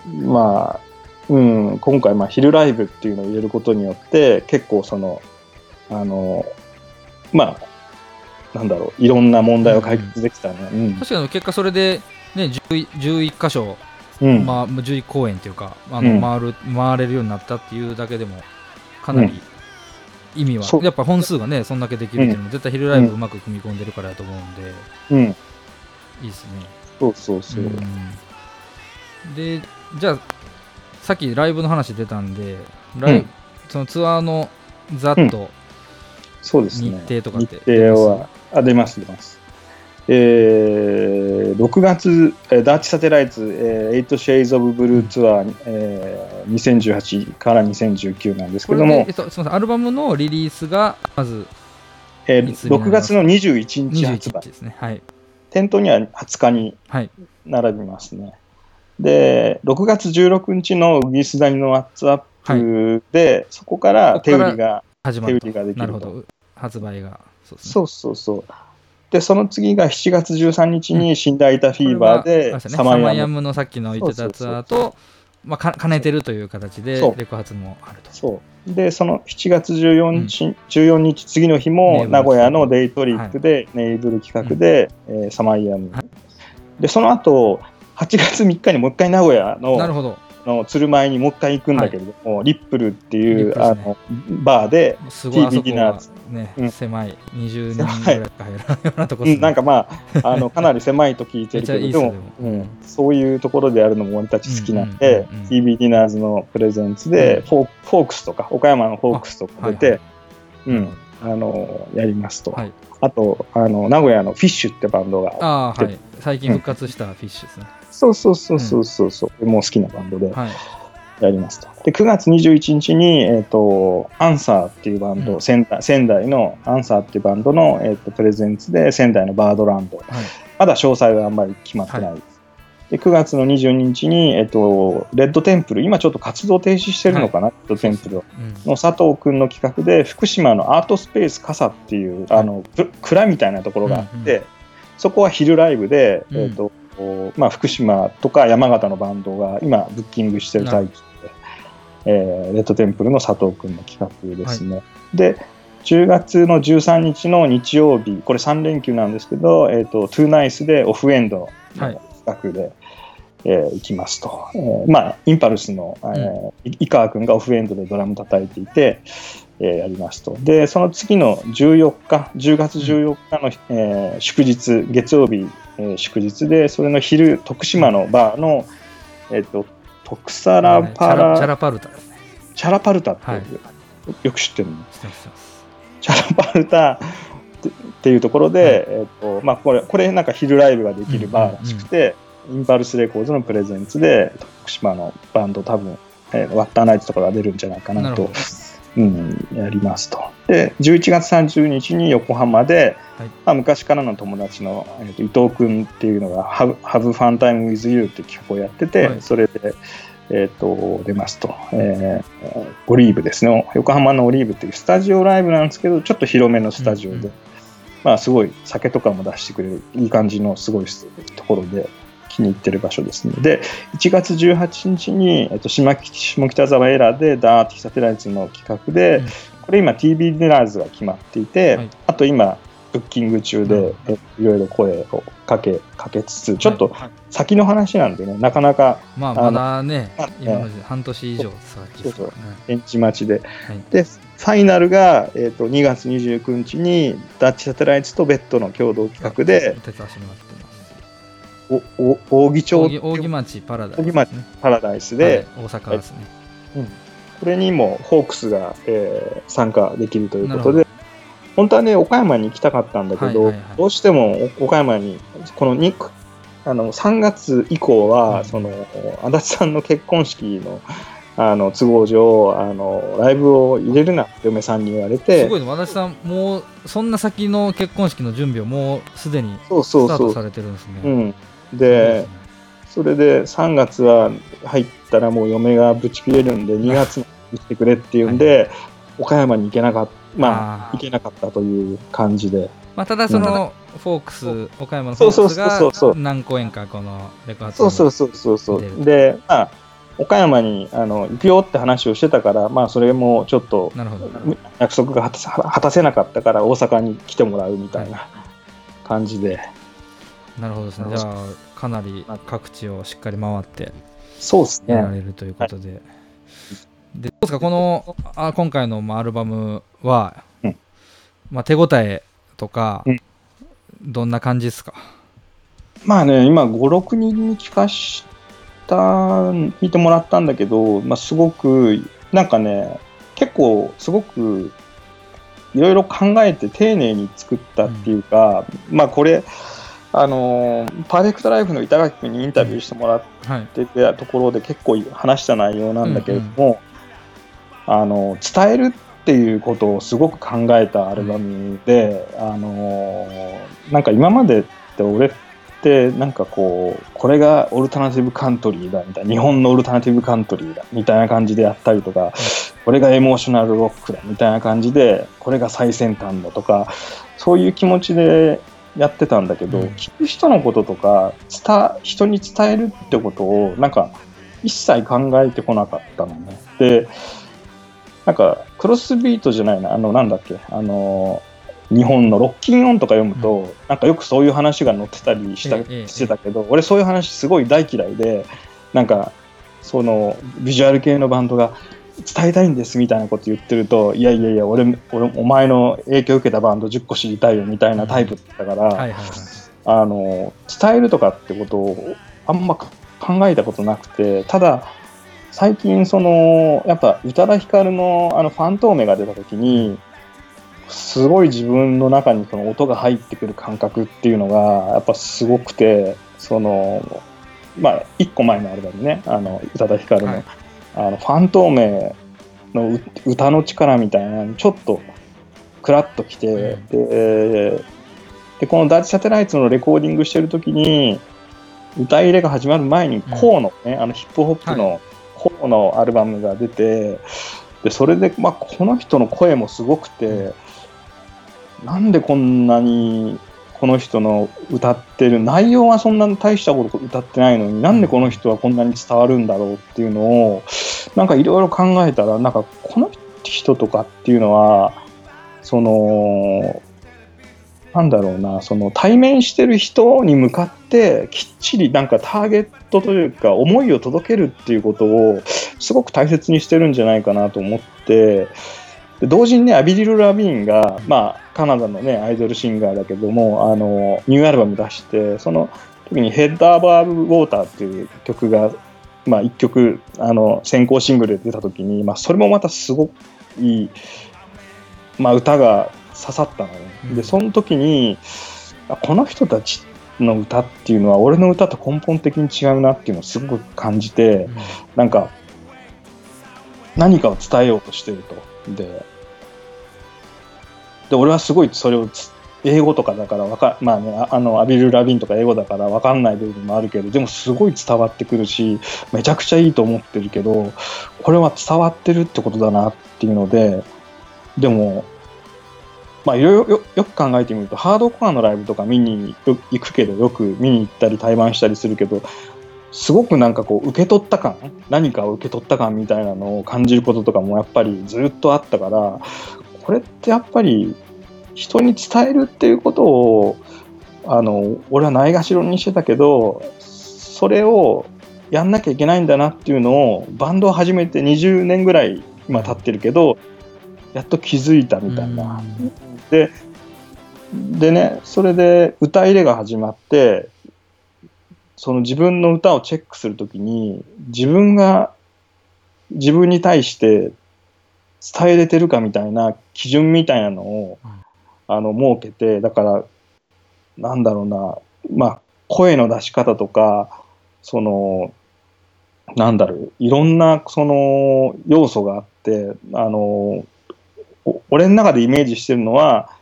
まあ、うん、今回まあ昼ライブっていうのを入れることによって結構そのあのまあなんだろういろんな問題を解決できたね。うん。確かに結果それで、ね、11, 11箇所、うんまあ、11公演というかあの、うん。回る回れるようになったっていうだけでもかなり意味は、そう。やっぱ本数がねそんだけできるっていうのも、絶対昼ライブうまく組み込んでるからだと思うんで、うん、いいですね。そうそうそう。うん。でじゃあさっきライブの話出たんでライ、うんそのツアーのざっと、そうですね。日程とかって日程は、あ、出ます、出ます。えー、6月、えーダーチサテライツ、えー、8 Shades of Blue ツアー、えー、2018から2019なんですけどもえっ、と、すみませんアルバムのリリースがまずえーいつになり6ます？月の21日発21売日。ですねはい店頭には20日にはい並びますね。で、6月16日のウギスダニのワッツアップで、そこから手売りが、手売始まると。りができると。なるほど。発売が。そうね。そうそうそう。で、その次が7月13日に死んだいたフィーバーで、はあれですよねサマーヤム。ムのさっきの言ってたツアーとまあか兼ねてるという形でレコ発もあると。そう。で、その7月14日、14日次の日も名古屋の。デイトリップで、ネイブル企画で、えーサマーヤム。はい。で、その後、8月3日にもう一回名古屋のなるほど。の鶴舞にもう一回行くんだけれども、リップルっていう、ね。あのバーで、TV ディナね、うん。狭い。20人ぐらい入らないようなとこね。うんなんかまああのかなり狭いと聞いてるけどですも。うん、そういうところでやるのも俺たち好きなんうんで、うんうんうん。TV ディナーズのプレゼンツで、うん。フォークスとか岡山の Folks とか出て、あはいうん、あのやりますと、はい。あとあの名古屋の FISH ってバンドがああはい。最近復活した FISH ですね、そうそうそうそうそうそう、もう好きなバンドで。はい。やりますと。で、9月21日に、えっ、と、 Answer っていうバンド、うん。仙台仙台の Answer っていうバンドの、えっとプレゼンツで仙台の Birdland。はい。まだ詳細はあんまり決まってない。です。で9月の22日に、えっと、 Red Temple、今ちょっと活動停止してるのかな、 Red Temple はうん。の佐藤君の企画で、福島のアートスペース傘っていう、あのく蔵みたいなところがあって、うんうそこは昼ライブで、うん。えっとこうまあ、福島とか山形のバンドが今、ブッキングしてる最中で、えーレッドテンプルの佐藤君の企画ですね。で10月の13日の日曜日、これ3連休なんですけど、えっ、と、トゥーナイスでオフエンドのはい企画で、えー行きますと。えーまあ、インパルスの、えーい井川君がオフエンドでドラム叩いていて、えーやりますと。で、その次の14日、10月14日の、えー祝日、月曜日、えー祝日で、それの昼、徳島のバーの、えっ、と、徳サラパチャラチャラ、ラパルタ。ですねチャラパルタって、はい。よく知ってるの？チャラパルタってっていうところで、えっとまあ、これこれなんか昼ライブができるバーらしくて、インパルスレコーズのプレゼンツで徳島のバンド多分、えーワッターナイトとかが出るんじゃないかなとなうん、やりますと。で11月30日に横浜で、はい。まあ、昔からの友達の、えーと伊藤君っていうのが「Have, Have Fun Time with You」って企画をやってて、はい。それで、えー、と出ますと、えーオリーブですね。横浜のオリーブっていうスタジオライブなんですけどちょっと広めのスタジオで、うんうん。まあすごい酒とかも出してくれるいい感じのすごいところで気に入ってる場所ですねで1月18日に、えっと、下北下北沢エラーでダーティサテライツの企画で、うん。これ今 TV ディナーズが決まっていて、はい。あと今ブッキング中で、いろいろ声をかけかけつつちょっとはい。先の話なんでねなかなかまあまだねまあ今まで半年以上先ですからね。現地待ちで、はい。でファイナルが、えー、と2月29日にダッチサテライツとベッドの共同企画でおお扇町扇扇町パラダイス扇町パラダイスはいで、大阪ですね。これにもホークスが、えー参加できるということで、本当はね、岡山に行きたかったんだけど、はいはいはい。どうしても岡山に、この2あの3月以降は、うん。その足立さんの結婚式のあの都合上あの、ライブを入れるな嫁さんに言われて、すごいね。和田さんもうそんな先の結婚式の準備をもうすでにそうスそうそう。タートされてるんですね。うん、すで、それで3月は入ったらもう嫁がぶち切れるんで、2月に来てくれっていうんで、岡山に行けなかった、まあ、行けなかったという感じで。まあ、ただそのフォークス岡山のフォそうそうークスが何公演かこのレコ発そうそうそうそうそう。で、まあ、岡山にあの行くよって話をしてたから、まあ、それもちょっとなるほど。約束が果たせ果たせなかったから、大阪に来てもらうみたいな感じで。なるほどですね。じゃあかなり各地をしっかり回ってそうですやらね。れるということで、でどうですか？このあ今回のまあアルバムは、うん。まあ、手応えとか、うん。どんな感じですか？まあね、今、5、6人に聞かした、聞いてもらったんだけど、まあ、すごく、なんかね、結構、すごく、いろいろ考えて丁寧に作ったっていうか、まあこれ、あのーパーフェクトライフの板垣君にインタビューしてもらっはい。てたところで結構話した内容なんだけれども、あの伝えるっていうことをすごく考えたアルバムで、あのなんか今までって俺ってなんかこうこれがオルタナティブカントリーだみたいな日本のオルタナティブカントリーだみたいな感じでやったりとか、これがエモーショナルロックだみたいな感じでこれが最先端だとかそういう気持ちでやってたんだけど、うん。聞く人のこととか伝人に伝えるってことをなんか一切考えてこなかったのね。でなんかクロスビートじゃないなあのなんだっけあの日本のロッキンオンとか読むと、なんかよくそういう話が載ってたりした、ええええ。してたけど俺そういう話すごい大嫌いでなんかそのビジュアル系のバンドが伝えたいんですみたいなこと言ってるといやいやいや俺俺お前の影響を受けたバンド10個知りたいよみたいなタイプだから、はいはいはい。あの伝えるとかってことをあんま考えたことなくてただ最近そのやっぱ宇多田ヒカルのあのファントーメが出た時にすごい自分の中にその音が入ってくる感覚っていうのがやっぱすごくてそのまあ一個前のアルバムねあの宇多田ヒカルの,、はいあのファントーメのう歌の力みたいなのにちょっとクラッときて、うん。ででこのダーチサテライトのレコーディングしてる時に歌入れが始まる前にコーのね、あのヒップホップのコーのアルバムが出て、でそれで、まあ、この人の声もすごくて、なんでこんなにこの人の歌ってる内容はそんなに大したこと歌ってないのになんでこの人はこんなに伝わるんだろうっていうのをなんかいろいろ考えたらなんかこの人とかっていうのはそのなんだろうなその対面してる人に向かってきっちりなんかターゲットというか思いを届けるっていうことをすごく大切にしてるんじゃないかなと思ってで同時にねアビリル・ラビーンが、まあ、カナダのねアイドルシンガーだけどもあのニューアルバム出してその時に「ヘッダー・バーブ・ウォーター」っていう曲が、まあ、1曲あの先行シングルで出た時に、まあ、それもまたすごくいい、まあ、歌が刺さったのね。うんでその時にあこの人たちの歌っていうのは俺の歌と根本的に違うなっていうのをすごく感じてなんか何かを伝えようとしてると。でで俺はすごいそれを英語とかだからわかまあねあのアビル・ラビンとか英語だから分かんない部分もあるけどでもすごい伝わってくるしめちゃくちゃいいと思ってるけどこれは伝わってるってことだなっていうのででもまあいろいろよく考えてみるとハードコアのライブとか見に行くけどよく見に行ったり対バンしたりするけどすごくなんかこう受け取った感何かを受け取った感みたいなのを感じることとかもやっぱりずっとあったからこれってやっぱり人に伝えるっていうことをあの俺はないがしろにしてたけどそれをやんなきゃいけないんだなっていうのをバンドを始めて20年ぐらい今経ってるけどやっと気づいたみたいな。ででねそれで歌入れが始まってその自分の歌をチェックするときに自分が自分に対して伝えれてるかみたいな基準みたいなのをうんあの設けて、だから、なんだろうな、まあ、声の出し方とか、その、なんだろう、いろんなその要素があって、あの、お俺の中でイメージしてるのは、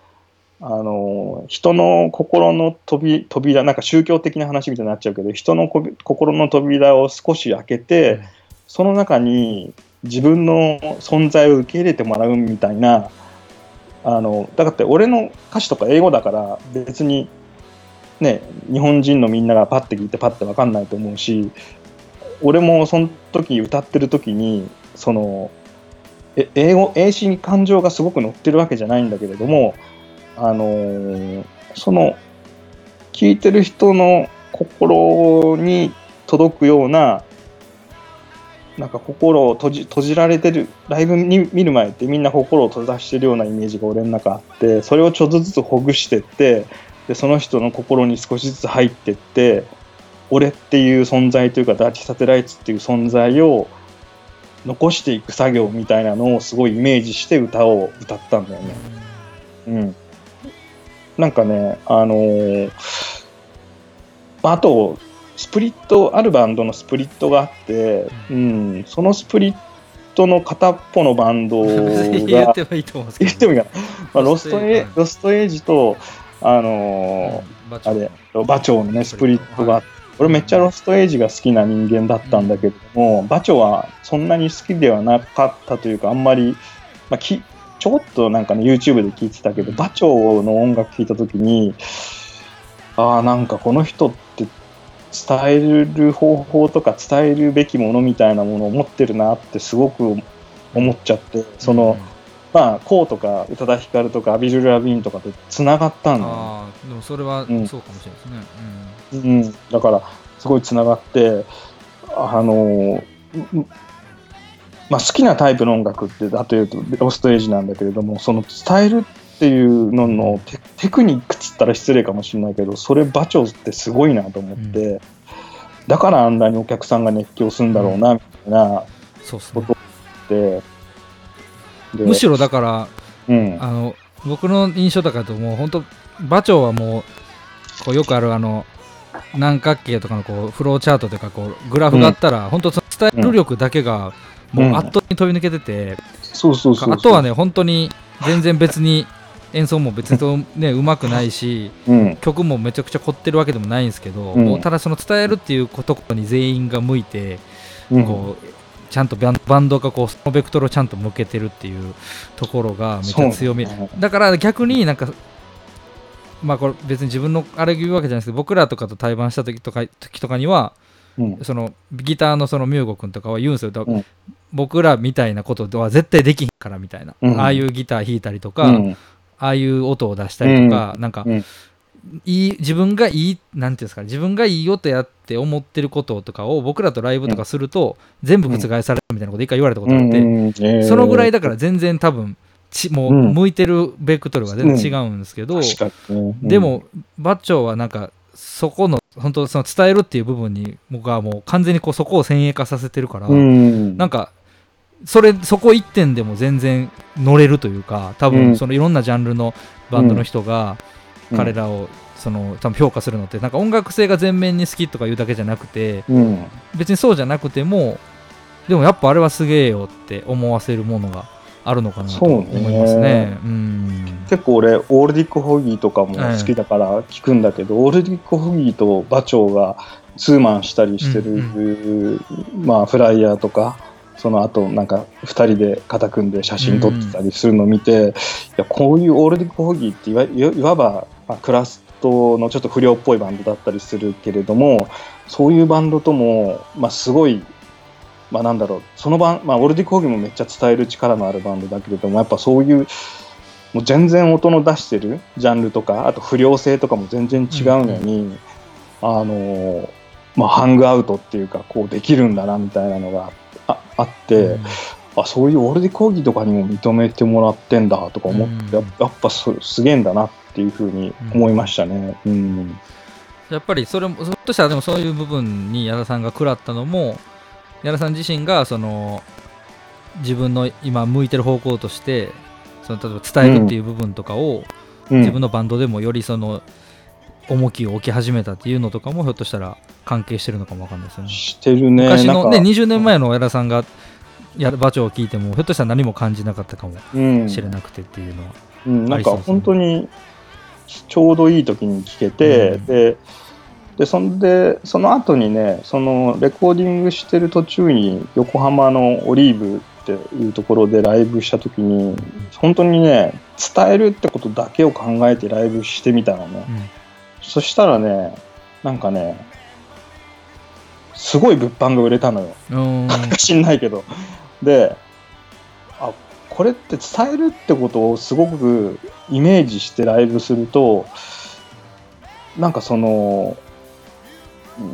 あの、人の心の扉、扉、なんか宗教的な話みたいになっちゃうけど、人のこ心の扉を少し開けて、その中に自分の存在を受け入れてもらうみたいな、あの、だからって俺の歌詞とか英語だから別にね、日本人のみんながパッて聞いてパッてわかんないと思うし、俺もその時歌ってる時に、その、え英語、英詞に感情がすごく乗ってるわけじゃないんだけれども、あのーその、聞いてる人の心に届くような、なんか心を閉じ閉じられてる、ライブに見る前ってみんな心を閉ざしてるようなイメージが俺の中あって、それをちょっとずつほぐしてって、で、その人の心に少しずつ入ってって、俺っていう存在というか、ダーティサテライツっていう存在を残していく作業みたいなのをすごいイメージして歌を歌ったんだよね。うん。なんかね、あのーあと、スプリット、あるバンドのスプリットがあって、うん、そのスプリットの片っぽのバンドが 言っ、てもいいと思うんですけど。言ってもいいかな、まあ、ロストエはいロストエイジと、あのバーあれ、馬長のね、スプリットがあって、俺めっちゃロストエイジが好きな人間だったんだけども、馬長はそんなに好きではなかったというか、あんまり、まあ、きちょこっとなんかね、YouTube で聞いてたけど、馬長の音楽聴いたときに、ああ、なんかこの人って伝える方法とか伝えるべきものみたいなものを持ってるなってすごく思っちゃって、その、まあ、こうとか宇多田ヒカルとかアビジュル・ラビーンとかとつながったんだああでもそれはうんそうかもしれないですね、うん、だから、すごいつながって、あの、うんまあ、好きなタイプの音楽って、だというと、ロストエイジなんだけれども、その伝えるっていうののテテクニックっつったら失礼かもしれないけど、それ、馬長ってすごいなと思って、だからあんなにお客さんが熱狂するんだろうな、みたいなそうですね。ことで、でむしろだからうん、あの僕の印象だからともう本当馬長はもうこうよくあるあの何角形とかのこうフローチャートというかこうグラフがあったら、本当その伝える力だけがもう圧倒的に飛び抜けてて、そうそう。あとはね本当に全然別に演奏も別にとねうまくないしうん、曲もめちゃくちゃ凝ってるわけでもないんですけど、うん。ただその伝えるっていうことに全員が向いて、うん、こうちゃんとバンドがこうそのベクトルをちゃんと向けてるっていうところがめっちゃ強み、だから逆になんかまあこれ別に自分のあれ言うわけじゃないですけど僕らとかと対バンした時とか時とかにはうん、そのギターのそのミューゴ君とかは言うんですよ、だうん。僕らみたいなことは絶対できひんからみたいな、うん。ああいうギター弾いたりとか、うん、ああいう音を出したりとか、なんか、うん。いい自分がいいなんていうんですか自分がいい音やって思ってることとかを僕らとライブとかすると、全部覆されるみたいなこと一回言われたことあって、うん。そのぐらいだから全然多分ちもううん。向いてるベクトルが全然違うんですけど、でもバッチョはなんかそこの本当その伝えるっていう部分に僕はもう完全にこうそこを先鋭化させてるから、うん、なんかそれそこ一点でも全然乗れるというか多うん。分そのいろんなジャンルのバンドの人がうん。彼らをその多分評価するのってなんか音楽性が全面に好きとかいうだけじゃなくてうん、別にそうじゃなくてもでもやっぱあれはすげえよって思わせるものがあるのかなとそうね。思いますね。うん。結構俺オールディック・ホギーとかも好きだから聞くんだけど、オールディック・ホギーと馬長がツーマンしたりしてる、まあフライヤーとかその後なんか2人で肩組んで写真撮ってたりするのを見て、いやこういうオールディック・ホギーっていわいわば、まあ、クラストのちょっと不良っぽいバンドだったりするけれどもそういうバンドとも、まあ、すごいまあなんだろう、そのバン、まあ、オルディコーギもめっちゃ伝える力のあるバンドだけれども、やっぱそういう、もう全然音の出してるジャンルとか、あと不良性とかも全然違うのに、あの、まあ、ハングアウトっていうか、こうできるんだなみたいなのがああって、あ、そういうオルディコーギとかにも認めてもらってんだとか思って、うんややっぱすすげえんだなっていうふうに思いましたね。うん。やっぱりそれもひょっとしたらでもそういう部分に矢田さんが食らったのも矢田さん自身がその自分の今向いてる方向としてその例えば伝えるっていう部分とかを、うん自分のバンドでもよりその重きを置き始めたっていうのとかもひょっとしたら関係してるのかもわかんないですよね。してるね。昔のねなんか20年前の矢田さんがやる場長を聞いてもひょっとしたら何も感じなかったかもうんしれなくてっていうのは。うん、なんかありそうですね本当にちょうどいい時に聴けて、うんででそんでその後にねそのレコーディングしてる途中に横浜のオリーブっていうところでライブした時に本当にね伝えるってことだけを考えてライブしてみたのね、そしたらねなんかねすごい物販が売れたのようん。うん知んないけど。で、あ、これって伝えるってことをすごくイメージしてライブすると、なんかその、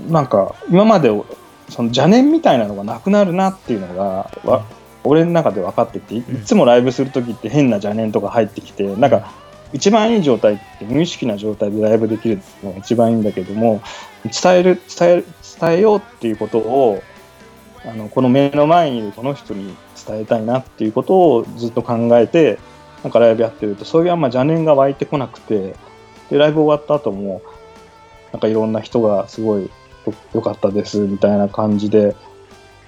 なんか今までその邪念みたいなのがなくなるなっていうのが、わ俺の中で分かってていつもライブする時って変な邪念とか入ってきてなんか一番いい状態って無意識な状態でライブできるのが一番いいんだけども伝える伝える伝えようっていうことをあのこの目の前にいるこの人に伝えたいなっていうことをずっと考えてなんかライブやってるとそういうあんま邪念が湧いてこなくてでライブ終わった後もなんかいろんな人がすごいよかったですみたいな感じで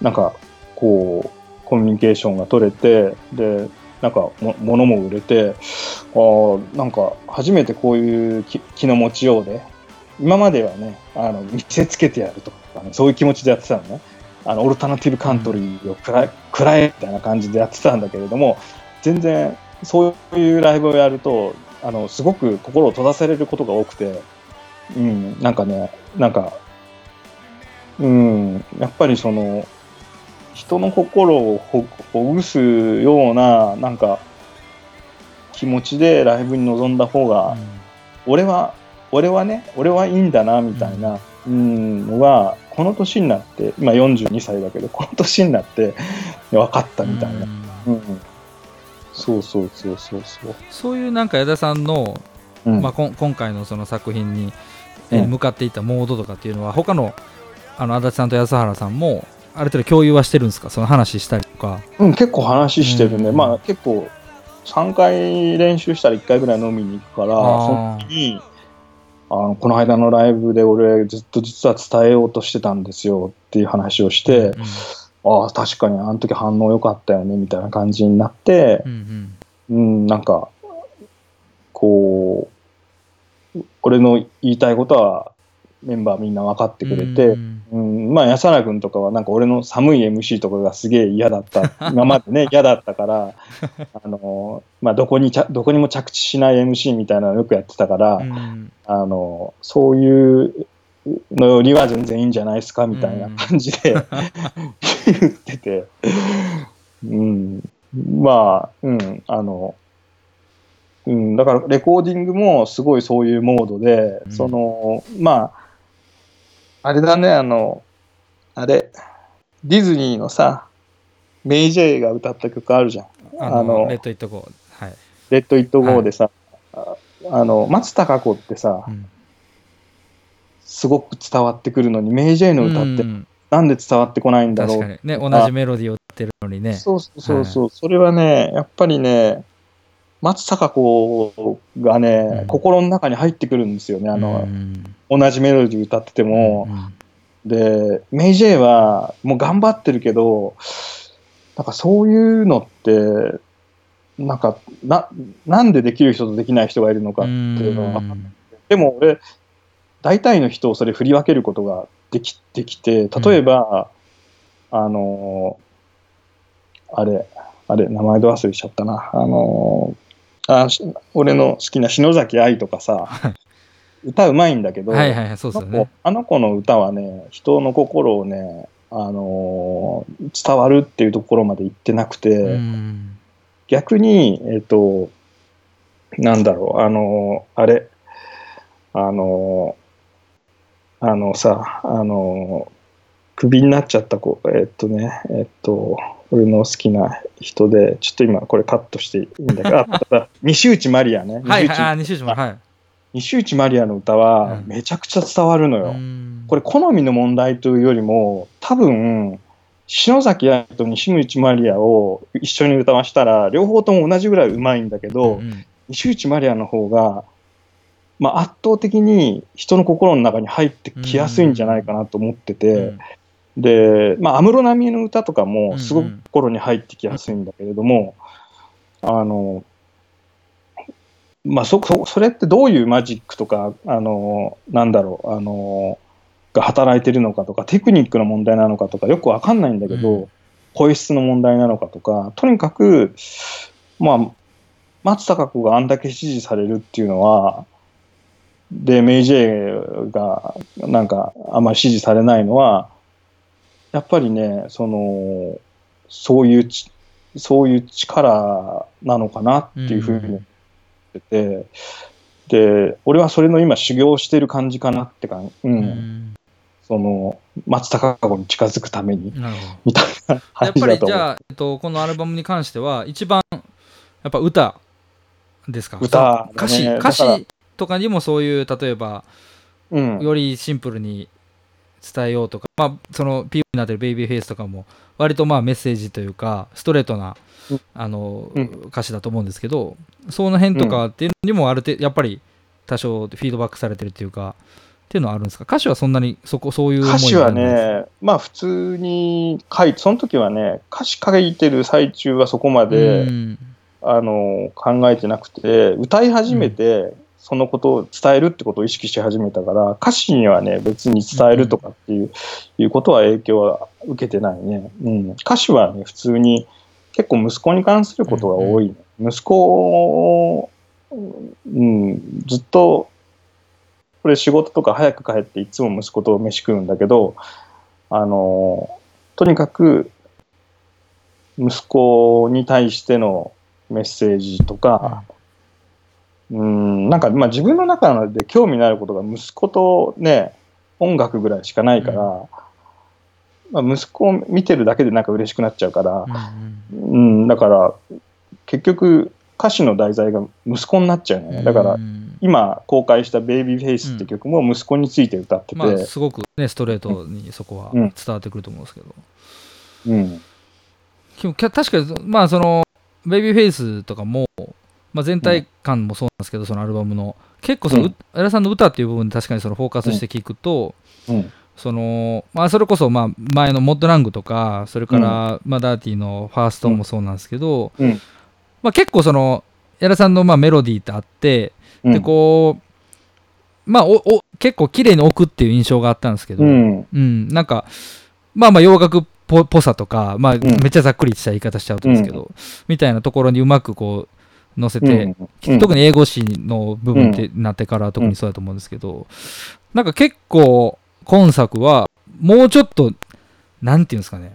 なんかこうコミュニケーションが取れてでなんかも物も売れてあーなんか初めてこういう気気の持ちようで今まではねあの見せつけてやるとかねそういう気持ちでやってたのね。あのオルタナティブカントリーをくらくらえみたいな感じでやってたんだけれども全然そういうライブをやるとあのすごく心を閉ざされることが多くて、うん、なんかねなんか、うん、やっぱりその人の心をほほぐすようななんか気持ちでライブに臨んだ方が、俺は俺はね俺はいいんだなみたいな、うん、のがこの年になって今42歳だけどこの年になって分かったみたいな、うん。うん。そうそうそうそうそう、そういうなんか矢田さんの、うん。まあ、こん今回のその作品に、向かっていったモードとかっていうのは他のあの足立さんと安原さんもある程度共有はしてるんですか？その話したりとか。うん、結構話してるね、うん。まあ結構3回練習したら1回ぐらい飲みに行くからそのあ時にあのこの間のライブで俺ずっと実は伝えようとしてたんですよっていう話をして、うんああ確かにあの時反応良かったよねみたいな感じになってう、ん。うん、なんかこう俺の言いたいことはメンバーみんな分かってくれて、うん。うん、まあ安原君とかはなんか俺の寒い MC とかがすげえ嫌だった。今までね嫌だったから あの、まあ、どこにちゃどこにも着地しない MC みたいなのよくやってたから、うん。あのそういうのよりは全然いいんじゃないですかみたいな感じで 言ってて、うん、まあ、うん、あの、うん、だからレコーディングもすごいそういうモードで、うんその、まあ、あれだね、あの、あれ、ディズニーのさ、メイ・ジェイが歌った曲あるじゃん。あのレッド・イット・ゴー。はい。レッド・イット・ゴーでさ、ああの、松たか子ってさ、うんすごく伝わってくるのに、メイ・ジェイの歌ってうんなんで伝わってこないんだろう確かにね、同じメロディーを歌ってるのにね。そうそうそうそう、それはね、やっぱりね、松たか子がね、うん。心の中に入ってくるんですよね、あの、うん。同じメロディー歌ってても。うんで、メイ・ジェイはもう頑張ってるけど、なんかそういうのって、なんかな、なんでできる人とできない人がいるのかっていうのはでも俺、大体の人をそれ振り分けることができてきて、例えば、あのーあれ、あれ、名前で忘れちゃったな。あのーあし俺の好きな篠崎愛とかさ、歌うまいんだけど、はいはいはい、そうですよね。あの子の歌はね、人の心をね、あのー伝わるっていうところまで行ってなくて、うん逆に、えっ、と、なんだろう、あのーあれ、あのーあのさ、あのークビになっちゃった子、えっ、とね、えっ、と、俺の好きな人で、ちょっと今これカットしていいんだけど、西内まりやね。はいはい、西内あ西島、はい。西内まりやの歌はうんめちゃくちゃ伝わるのよ。うんこれ好みの問題というよりも多分篠崎愛と西口まりやを一緒に歌わしたら両方とも同じぐらい上手いんだけど、うん西内まりやの方が、まあ、圧倒的に人の心の中に入ってきやすいんじゃないかなと思ってて、うんで、まあ、安室奈美恵の歌とかもすごくうん。うん心に入ってきやすいんだけれども、あの、まあそ、そ、それってどういうマジックとか、あの、なんだろう、あの、が働いてるのかとか、テクニックの問題なのかとか、よくわかんないんだけど、うん。声質の問題なのかとか、とにかく、まあ、松たか子があんだけ支持されるっていうのは、で、メイジェイがなんかあんまり支持されないのは、やっぱりね、その、そういうち、そういう力なのかなっていうふうに思ってて、で、俺はそれの今修行してる感じかなって感じ、うん、うん。その、松たか子に近づくために、みたいなや感っぱりじゃあ、えっと、このアルバムに関しては一番やっぱ歌ですか？歌だね歌詞歌詞とかにもそういう例えばうん。よりシンプルに伝えようとか、まあ、その PV になってる「ベイビーフェイス」とかも割とまあメッセージというかストレートな、うん。あのうん。歌詞だと思うんですけどその辺とかっていうのにもある程度やっぱり多少フィードバックされてるっていうかっていうのはあるんですか？歌詞はそんなにそこそういう思い歌詞はね、まあ普通に書いて、その時はね、歌詞書いてる最中はそこまで、うん。あの考えてなくて、歌い始めて、そのことを伝えるってことを意識し始めたから、歌詞にはね、別に伝えるとかっていう,、いうことは影響は受けてないね。うん、歌詞はね、普通に結構息子に関することが多い、ね。息子を、うん、ずっと、これ仕事とか早く帰っていつも息子と飯食うんだけど、あの、とにかく息子に対してのメッセージとか、うん、なんかまあ自分の中で興味のあることが息子とね、音楽ぐらいしかないから、まあ、息子を見てるだけでなんか嬉しくなっちゃうから、うんうん。うん、だから結局歌詞の題材が息子になっちゃうのね。だからうん今公開した「ベイビーフェイス」って曲も息子について歌ってて、まあ、すごくねストレートにそこはうん。伝わってくると思うんですけど、うん、確かにまあそのベイビーフェイスとかも、まあ、全体感もそうなんですけど、そのアルバムの。結構その、うさんの歌っていう部分で確かにそのフォーカスして聞くと、うん、そのまあそれこそまあ前のモッドラングとかそれから、まあダーティーのファーストもそうなんですけど、うん。まあ結構そのエラさんのまあメロディーってあって、うん。でこうまあおお結構綺麗に置くっていう印象があったんですけど、うん、うん、なんか、まあまあ洋楽っぽぽさとか、まあん。めっちゃざっくりした言い方しちゃうとですけど、みたいなところにうまくこう乗せて、うん特に英語詞の部分ってなってから特にそうだと思うんですけど、なんか結構今作はもうちょっと、なんていうんですかね、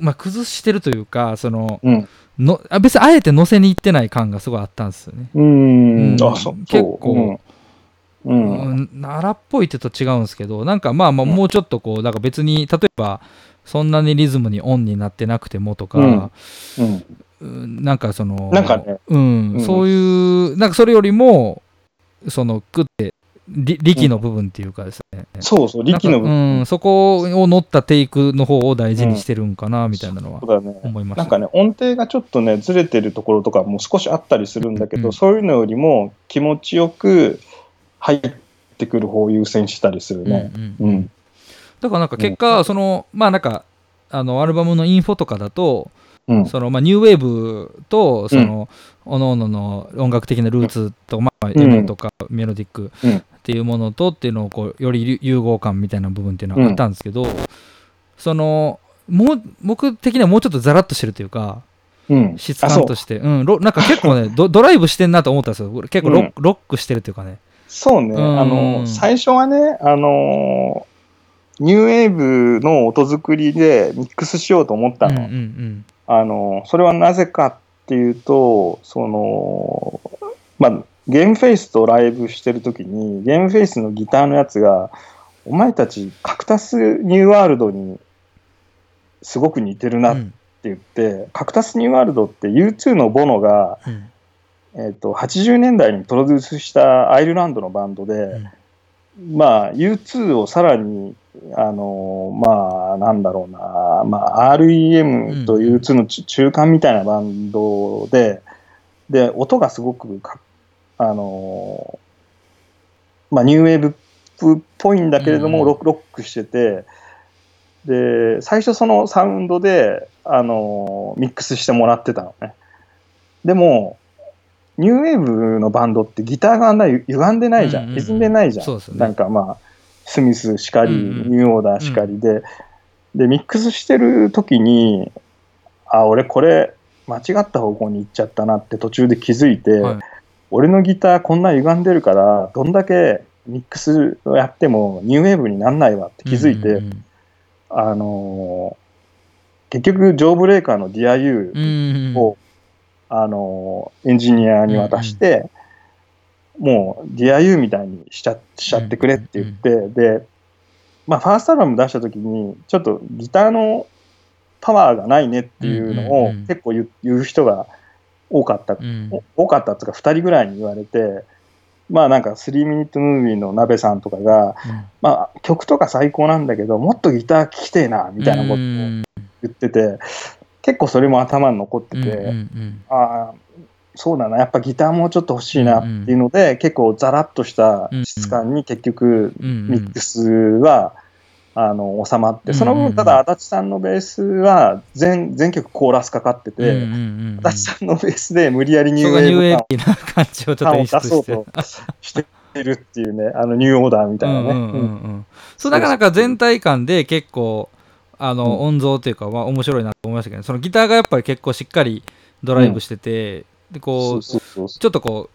まあ、崩してるというか、その、うん。のあ別にあえて乗せに行ってない感がすごいあったんですよね。うん、結構そう、うん、うん、うん、奈良っぽいってと違うんですけどなんかまあまあうんもうちょっとこうだから別に例えばそんなにリズムにオンになってなくてもとか、うん。うんなんかそのなんかねうんうんそういうなんかそれよりもそのグってり力の部分っていうかですね、そうそう、力の部分。うん、そこを乗ったテイクの方を大事にしてるんかなみたいなのは。思いました、なんかね、音程がちょっとね、ずれてるところとかも少しあったりするんだけど、うんそういうのよりも気持ちよく入ってくる方を優先したりするね。うんうんうん。だからなんか結果、そのまあなんかあのアルバムのインフォとかだと、うん。そのまあニューウェーブとその、おのおのの音楽的なルーツと、まあ、ん M とかメロディックうん。っていうものとっていうのをこうより融合感みたいな部分っていうのはあったんですけど、そのもう僕的にはもうちょっとザラッとしてるというかうん。質感として。う。ん。ロなんか結構ね ドドライブしてんなと思ったんですよ。結構ロ,、うん。ロックしてるというかね。そうね。うん。あの、最初はね、あの、ニューウェーブの音作りでミックスしようと思ったの。うんうんうんあの、それはなぜかっていうと、その、まあ、ゲームフェイスとライブしてるときに、ゲームフェイスのギターのやつが、お前たちカクタスニューワールドにすごく似てるなってうん言って、カクタスニューワールドって U2 のボノが、うん。えっと80年代にプロデュースしたアイルランドのバンドで、まあ U2 をさらにあのまあなんだろうな、まあ、REM と U2 のち中間みたいなバンドでで、音がすごくか、あのーまあ、ニューウェーブっぽいんだけれども、うんうんロックロックしてて、で、最初そのサウンドで、あのーミックスしてもらってたのね。でも、ニューウェーブのバンドってギターがあんなゆ歪んでないじゃん。うんうんうん。歪んでないじゃん。ね。なんかまあ、スミスしかり、うんうん。ニューオーダーしかりで、で、ミックスしてる時に、あ、俺これ間違った方向に行っちゃったなって途中で気づいて、はい。俺のギターこんな歪んでるから、どんだけミックスをやってもニューウェーブになんないわって気づいて、うんうんあのー結局、ジョーブレーカーの DIU うんうんうん。を、あのーエンジニアに渡して、もう DIU みたいにしちゃしちゃってくれって言って、で、まあ、ファーストアルバム出した時に、ちょっとギターのパワーがないねっていうのをうんうんうん。結構言う人が多かった。うん。お多かったっていうか2人ぐらいに言われてまあなんか3ミニットムービーの鍋さんとかが、まあ、曲とか最高なんだけどもっとギター聴きてえなみたいなことをうん。言ってて結構それも頭に残ってて、うんうんああそうだなやっぱギターもうちょっと欲しいなっていうので、結構ザラッとした質感に結局うんうん。ミックスは、あの収まってそのうんうん。うん分ただ足立さんのベースは全全曲コーラスかかってて、うんうんうんうん。足立さんのベースで無理やりニュそーウェこがニューブービーな感じをちょっとしてそうとしてるっていうね、あのニューオーダーみたいなね。うんうんうん。うん。そうなかなか全体感で結構あの、音像というか、まあ、面白いなと思いましたけどそのギターがやっぱり結構しっかりドライブしてて、でこそうちょっとこ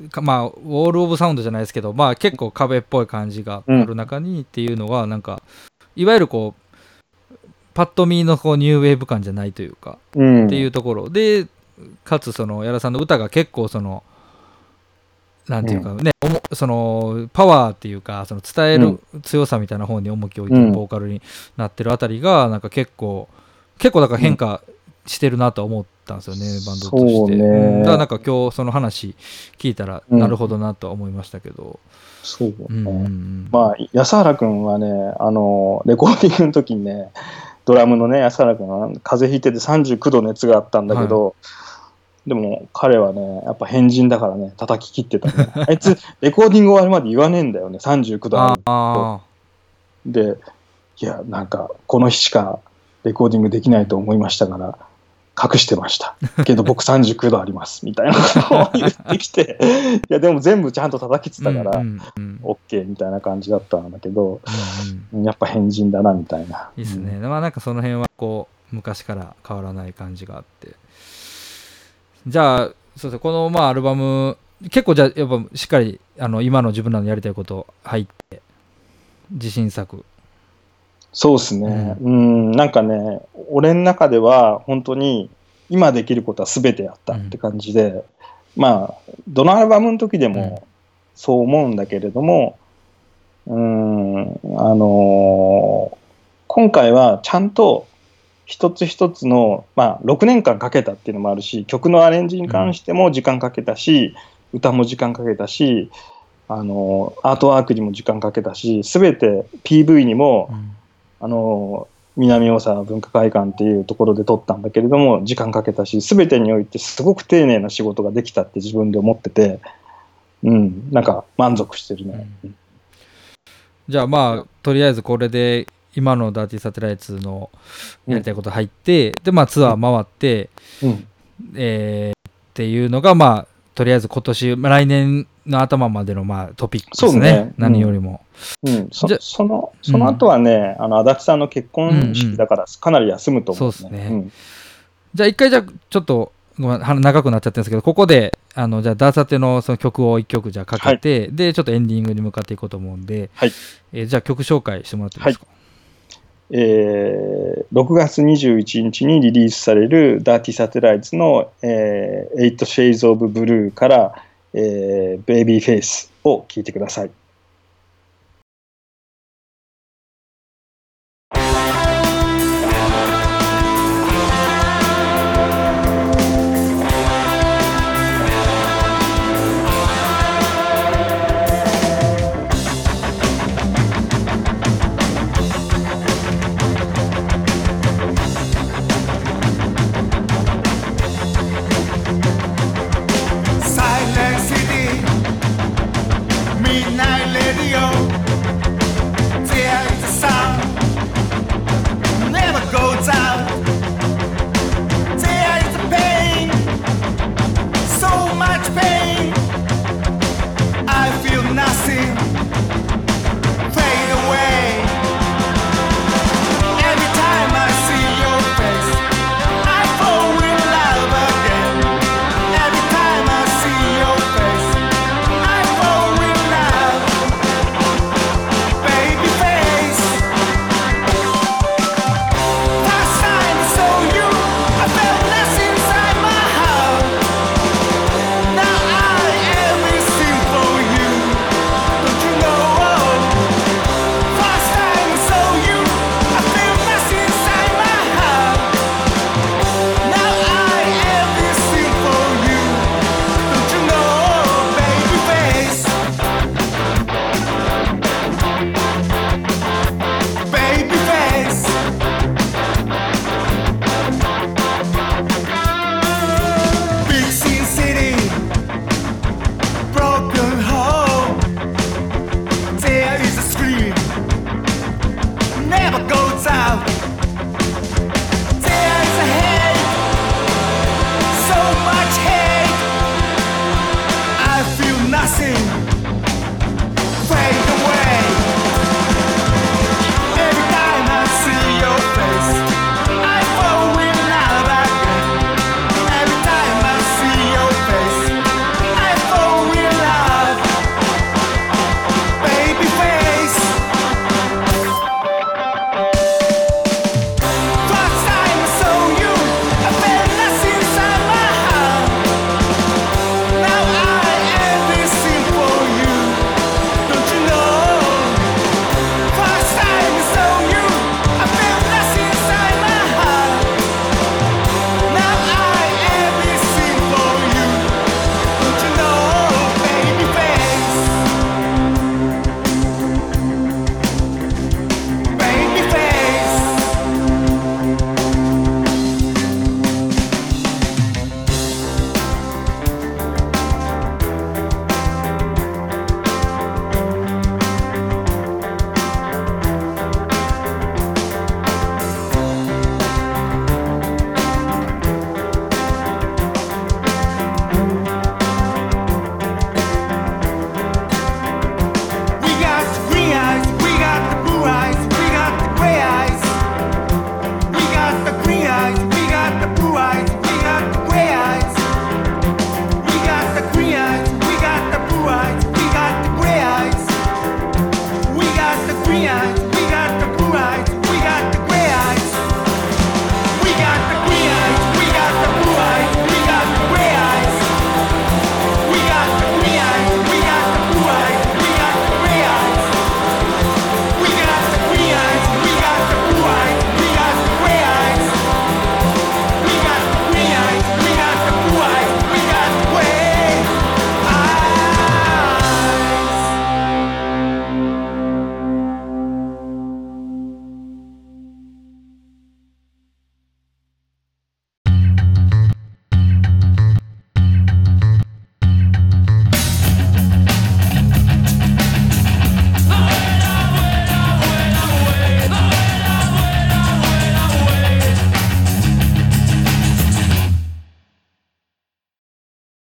うかまあウォール・オブ・サウンドじゃないですけどまあ結構壁っぽい感じがある中にっていうのがなんかいわゆるこうパッと見のこうニューウェーブ感じゃないというかっていうところでかつその矢田さんの歌が結構そのなんていうかね、おもそのパワーっていうかその伝える強さみたいな方に重きを置いてうん。るボーカルになってるあたりがなんか結構結構だから変化してるなと思ったんですよね、バンドとして。そうね。うん。だからなんか今日その話聞いたらうん。なるほどなとは思いましたけど、そうね。うんうんうん。まあ、安原君はね、あの、レコーディングの時にね、ドラムのね、安原君は風邪ひいてて39度熱があったんだけど、でも彼はね、やっぱ変人だからね、叩き切ってたね。あいつ、レコーディング終わるまで言わねえんだよね、39度あある。あで、いや、なんか、この日しかレコーディングできないと思いましたから、隠してました。けど僕39度あります。みたいなことを言ってきて、いや、でも全部ちゃんと叩きつったから、うんうんうんオッケーみたいな感じだったんだけど、うんうんやっぱ変人だな、みたいな。いいですね、まあなんかその辺はこう昔から変わらない感じがあってじゃあそうですこのまあアルバム結構じゃあやっぱしっかりあの今の自分らのやりたいこと入って自信作。そうですね。うん、なんかね、俺の中では本当に今できることは全てやったって感じで、まあ、どのアルバムの時でもそう思うんだけれども、うん、あのー今回はちゃんと一つ一つの、まあ、6年間かけたっていうのもあるし、曲のアレンジに関しても時間かけたし、歌も時間かけたし、あのーアートワークにも時間かけたし、すべて PV にも、あの南大沢文化会館っていうところで撮ったんだけれども時間かけたし全てにおいてすごく丁寧な仕事ができたって自分で思っててうんなんか満足してるね、じゃあまあとりあえずこれで今のダーティーサテライツのやりたいこと入って、でまあツアー回って、うん。えーっていうのがまあとりあえず今年まあ来年の頭までのまあトピックですね。そうね。何よりも、うん、そじゃそのその後はね、あの足立さんの結婚式だからかなり休むと思う、そうっすね。ん。じゃあ一回じゃあちょっとごめんは長くなっちゃってるんですけどここであのじゃあダーサテのその曲を一曲じゃあかけて、でちょっとエンディングに向かっていこうと思うんで、はい。えーじゃあ曲紹介してもらっていいですか、えー6月21日にリリースされるダーティサテライツの、えー、8 Shades of Blue から、えー、ベイビーフェイスを聴いてください。